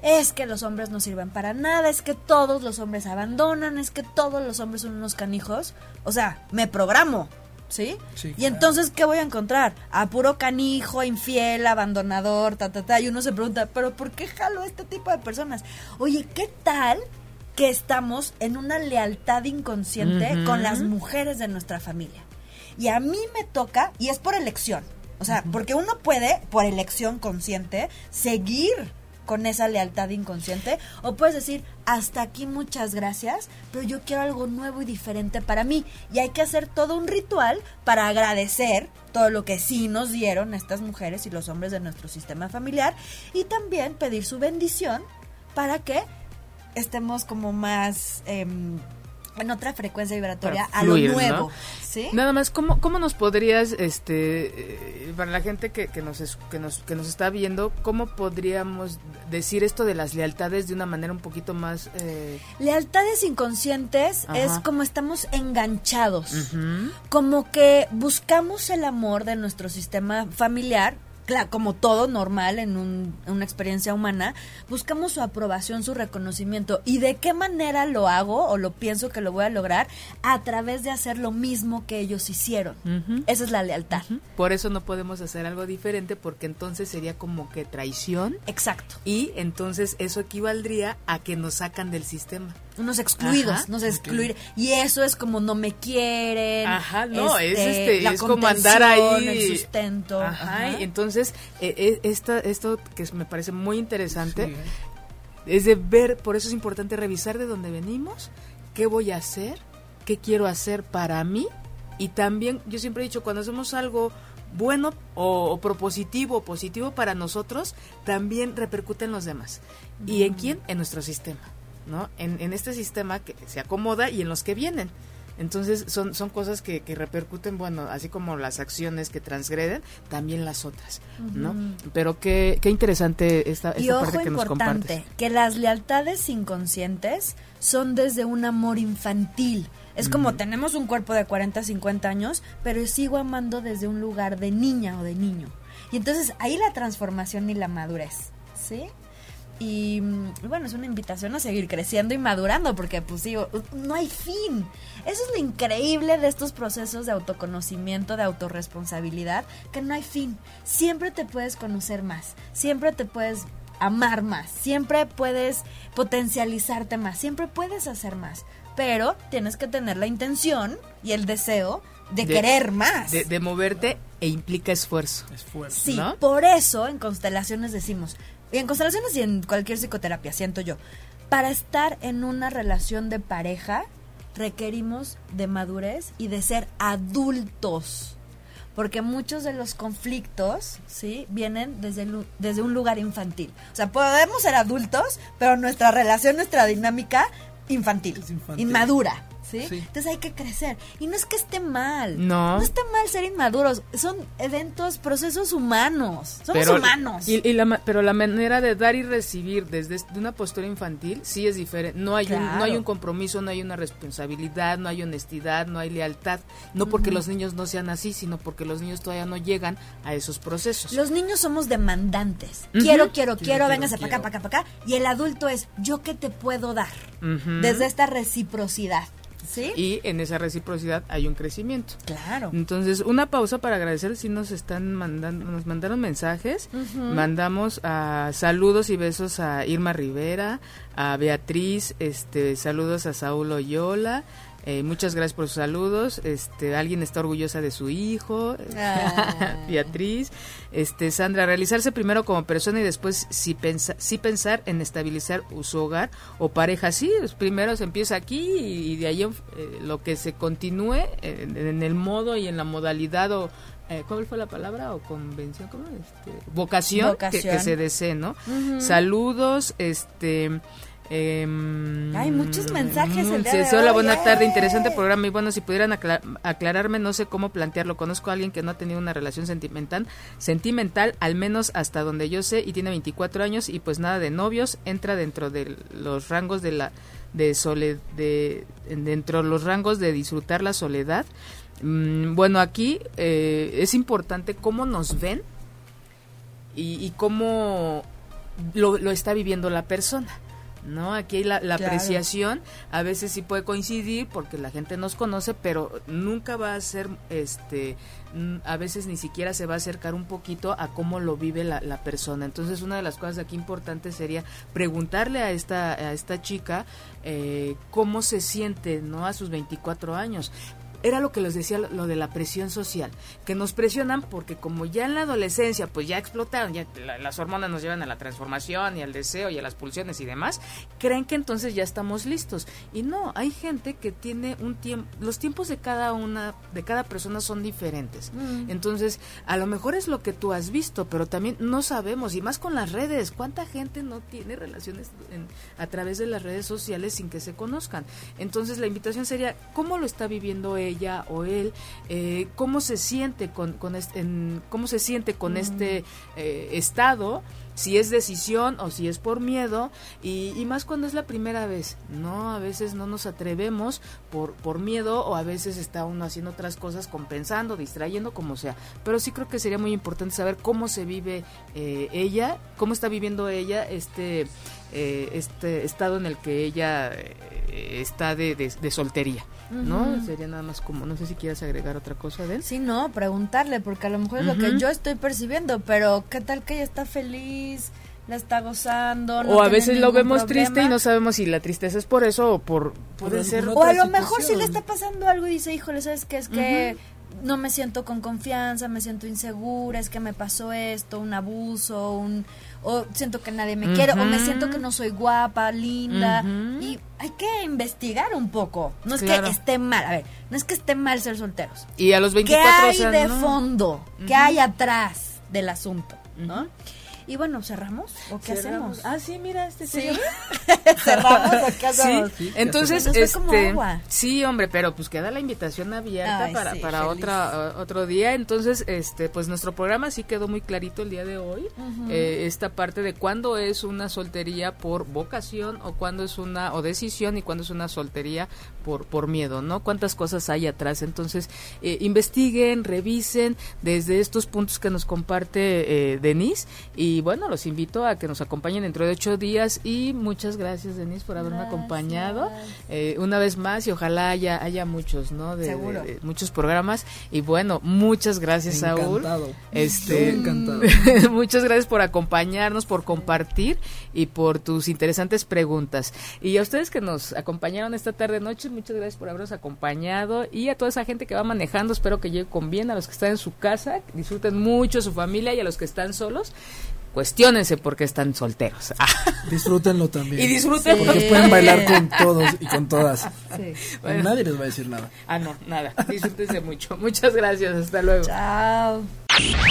S3: es que los hombres no sirven para nada, es que todos los hombres abandonan, es que todos los hombres son unos canijos. O sea, me programo, ¿sí?
S4: Sí,
S3: y entonces, ¿qué voy a encontrar? A puro canijo, infiel, abandonador, ta, ta, ta. Y uno se pregunta, ¿pero por qué jalo a este tipo de personas? Oye, ¿qué tal que estamos en una lealtad inconsciente con las mujeres de nuestra familia? Y a mí me toca, y es por elección. O sea, porque uno puede, por elección consciente, seguir con esa lealtad inconsciente. O puedes decir, hasta aquí muchas gracias, pero yo quiero algo nuevo y diferente para mí. Y hay que hacer todo un ritual para agradecer todo lo que sí nos dieron estas mujeres y los hombres de nuestro sistema familiar. Y también pedir su bendición para que estemos como más... em, en otra frecuencia vibratoria a
S2: fluir,
S3: lo
S2: ¿no?
S3: nuevo, ¿sí?
S2: Nada más, ¿cómo, cómo nos podrías, este, eh, para la gente que, que, nos es- que, nos, que nos está viendo, cómo podríamos decir esto de las lealtades de una manera un poquito más... Eh,
S3: Lealtades inconscientes
S2: Ajá.
S3: es como estamos enganchados, como que buscamos el amor de nuestro sistema familiar, claro, como todo normal en, un- una experiencia humana, buscamos su aprobación, su reconocimiento. ¿Y de qué manera lo hago o lo pienso que lo voy a lograr? A través de hacer lo mismo que ellos hicieron. Esa es la lealtad.
S2: Por eso no podemos hacer algo diferente porque entonces sería como que traición
S3: Exacto.
S2: y entonces eso equivaldría a que nos sacan del sistema.
S3: Unos excluidos,
S2: Ajá,
S3: nos excluir. Y eso es como no me quieren.
S2: Ajá, no, es este,
S3: la
S2: es como andar ahí.
S3: El sustento.
S2: Ajá,
S3: Ajá.
S2: y entonces eh, eh, esta, esto que me parece muy interesante
S4: Sí, ¿eh?
S2: es de ver, por eso es importante revisar de dónde venimos, qué voy a hacer, qué quiero hacer para mí. Y también yo siempre he dicho cuando hacemos algo bueno o, o propositivo o positivo para nosotros también repercute en los demás. Y en quién en nuestro sistema no en, en este sistema que se acomoda y en los que vienen Entonces son, son cosas que, que repercuten, bueno, así como las acciones que transgreden, también las otras, ¿no? Pero qué, qué interesante esta, esta
S3: Y ojo
S2: parte que nos
S3: importante,
S2: compartes.
S3: que las lealtades inconscientes son desde un amor infantil. Es como tenemos un cuerpo de 40, 50 años, pero sigo amando desde un lugar de niña o de niño. Y entonces ahí la transformación y la madurez, ¿sí? Y mm, bueno, es una invitación a seguir creciendo y madurando, porque pues digo, no hay fin. Eso es lo increíble de estos procesos de autoconocimiento, de autorresponsabilidad, que no hay fin. Siempre te puedes conocer más, siempre te puedes amar más, siempre puedes potencializarte más, siempre puedes hacer más, pero tienes que tener la intención y el deseo de,
S2: De-
S3: querer más.
S2: De, de moverte e implica esfuerzo.
S4: Esfuerzo.
S3: Sí,
S2: ¿no?
S3: por eso en constelaciones decimos, y en constelaciones y en cualquier psicoterapia, siento yo, para estar en una relación de pareja requerimos de madurez y de ser adultos. Porque muchos de los conflictos, ¿sí? Vienen desde, el desde un lugar infantil. O sea, podemos ser adultos, pero nuestra relación, nuestra dinámica, infantil.
S4: Es infantil.
S3: Inmadura, ¿sí?
S4: Sí.
S3: Entonces hay que crecer. Y no es que esté mal.
S2: No.
S3: No está mal ser inmaduros. Son eventos, procesos humanos. Somos
S2: pero,
S3: humanos.
S2: y- y la pero la manera de dar y recibir desde es- de una postura infantil sí es diferente. No hay, un, no hay un compromiso, no hay una responsabilidad, no hay honestidad, no hay lealtad. No porque los niños no sean así, sino porque los niños todavía no llegan a esos procesos.
S3: Los niños somos demandantes. Quiero, quiero, quiero,
S4: quiero,
S3: véngase para acá, para acá, para acá. Y el adulto es, ¿yo qué te puedo dar? Desde esta reciprocidad. ¿Sí?
S2: Y en esa reciprocidad hay un crecimiento.
S3: Claro.
S2: Entonces, una pausa para agradecer si nos están mandando, nos mandaron mensajes. Mandamos a saludos y besos a Irma Rivera, a Beatriz, este, saludos a Saúl Oyola. Eh, muchas gracias por sus saludos. Este, alguien está orgullosa de su hijo,
S3: Ah.
S2: Beatriz. Este, Sandra, realizarse primero como persona y después sí, pensa, sí pensar en estabilizar su hogar o pareja. Sí, pues, primero se empieza aquí y, de ahí eh, lo que se continúe en, en el modo y en la modalidad o eh, ¿cuál fue la palabra? o convención, ¿cómo? Este, vocación,
S3: Vocación.
S2: que se desee, ¿no? Saludos, este em,
S3: Hay muchos mensajes el día de
S2: hola, buena
S3: ¡eh!
S2: tarde, interesante programa y bueno, si pudieran acla- aclararme, no sé cómo plantearlo. Conozco a alguien que no ha tenido una relación sentimental, sentimental, al menos hasta donde yo sé, y tiene 24 años y pues nada de novios, entra dentro de los rangos de la de sole, de dentro de los rangos de disfrutar la soledad. Mm, bueno, aquí eh, es importante cómo nos ven y, y cómo lo, lo está viviendo la persona. ¿No? Aquí la, la
S3: Claro.
S2: apreciación a veces sí puede coincidir porque la gente nos conoce, pero nunca va a ser, este, mm, a veces ni siquiera se va a acercar un poquito a cómo lo vive la, la persona. Entonces, una de las cosas aquí importantes sería preguntarle a esta, a esta chica eh, cómo se siente, ¿no? A sus 24 años era lo que les decía lo, de la presión social, que nos presionan porque como ya en la adolescencia pues ya explotaron, ya la- las hormonas nos llevan a la transformación y al deseo y a las pulsiones y demás, creen que entonces ya estamos listos. Y no, hay gente que tiene un tiempo, los tiempos de cada una, de cada persona son diferentes. Entonces, a lo mejor es lo que tú has visto, pero también no sabemos, y más con las redes, ¿cuánta gente no tiene relaciones en- a través de las redes sociales sin que se conozcan? Entonces, la invitación sería, ¿cómo lo está viviendo ella o él? Eh, ¿Cómo se siente con, con este, en- cómo se siente con este eh, estado? si es decisión o si es por miedo y, y más cuando es la primera vez no a veces no nos atrevemos por por miedo o a veces está uno haciendo otras cosas compensando distrayendo como sea pero sí creo que sería muy importante saber cómo se vive eh, ella cómo está viviendo ella este eh, este estado en el que ella eh, está de, de- de soltería no sería nada más como no sé si quieras agregar otra cosa de él
S3: Sí, no, preguntarle, porque a lo mejor es lo que yo estoy percibiendo, pero ¿qué tal que ella está feliz, la está gozando? no
S2: o a veces lo vemos
S3: problema?
S2: triste y no sabemos si la tristeza es por eso o por puede ser
S3: O a lo mejor sí le está pasando algo y dice, híjole, ¿sabes qué? Es que no me siento con confianza, me siento insegura, es que me pasó esto, un abuso, un o siento que nadie me quiere, o me siento que no soy guapa, linda, y hay que investigar un poco. No es
S2: Claro.
S3: que esté mal, a ver, no es que esté mal ser solteros.
S2: y a los
S3: ¿Qué
S2: 24
S3: hay
S2: o sea,
S3: de
S2: no.
S3: fondo? ¿Qué hay atrás del asunto? ¿no? Y bueno, ¿cerramos o qué
S2: Cerramos.
S3: hacemos?
S2: Ah, sí, mira, este
S3: Sí.
S2: señor.
S3: ¿Cerramos o qué hacemos?
S2: Sí, entonces,
S3: Nos fue como
S2: este,
S3: agua.
S2: sí, hombre, pero pues queda la invitación abierta
S3: Ay,
S2: para,
S3: sí,
S2: para otra uh, otro día. Entonces, este, pues nuestro programa sí quedó muy clarito el día de hoy. Eh, esta parte de cuándo es una soltería por vocación o cuándo es una o decisión y cuándo es una soltería por por miedo, ¿no? Cuántas cosas hay atrás. Entonces, eh, investiguen, revisen desde estos puntos que nos comparte eh, Denise y bueno, los invito a que nos acompañen dentro de ocho días y muchas gracias Denise por haberme
S3: Gracias.
S2: acompañado eh, una vez más y ojalá haya, haya muchos, ¿no? De,
S3: Seguro.
S2: de- de muchos programas y bueno, muchas gracias Saúl.
S4: Encantado.
S2: Este,
S4: Yo encantado.
S2: muchas gracias por acompañarnos, por compartir y por tus interesantes preguntas. Y a ustedes que nos acompañaron esta tarde noche, muchas gracias por habernos acompañado y a toda esa gente que va manejando, espero que llegue con bien, a los que están en su casa, disfruten mucho su familia y a los que están solos, cuestionense porque están solteros.
S4: Disfrútenlo también.
S2: y disfruten
S4: Porque pueden bailar con todos y con todas.
S2: Bueno.
S4: Nadie les va a decir nada.
S2: Ah, no, nada. Disfrútense mucho. Muchas gracias. Hasta luego.
S3: Chao.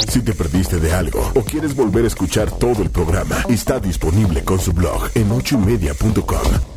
S1: Si te perdiste de algo o quieres volver a escuchar todo el programa, está disponible con su blog en ochoymedia.com.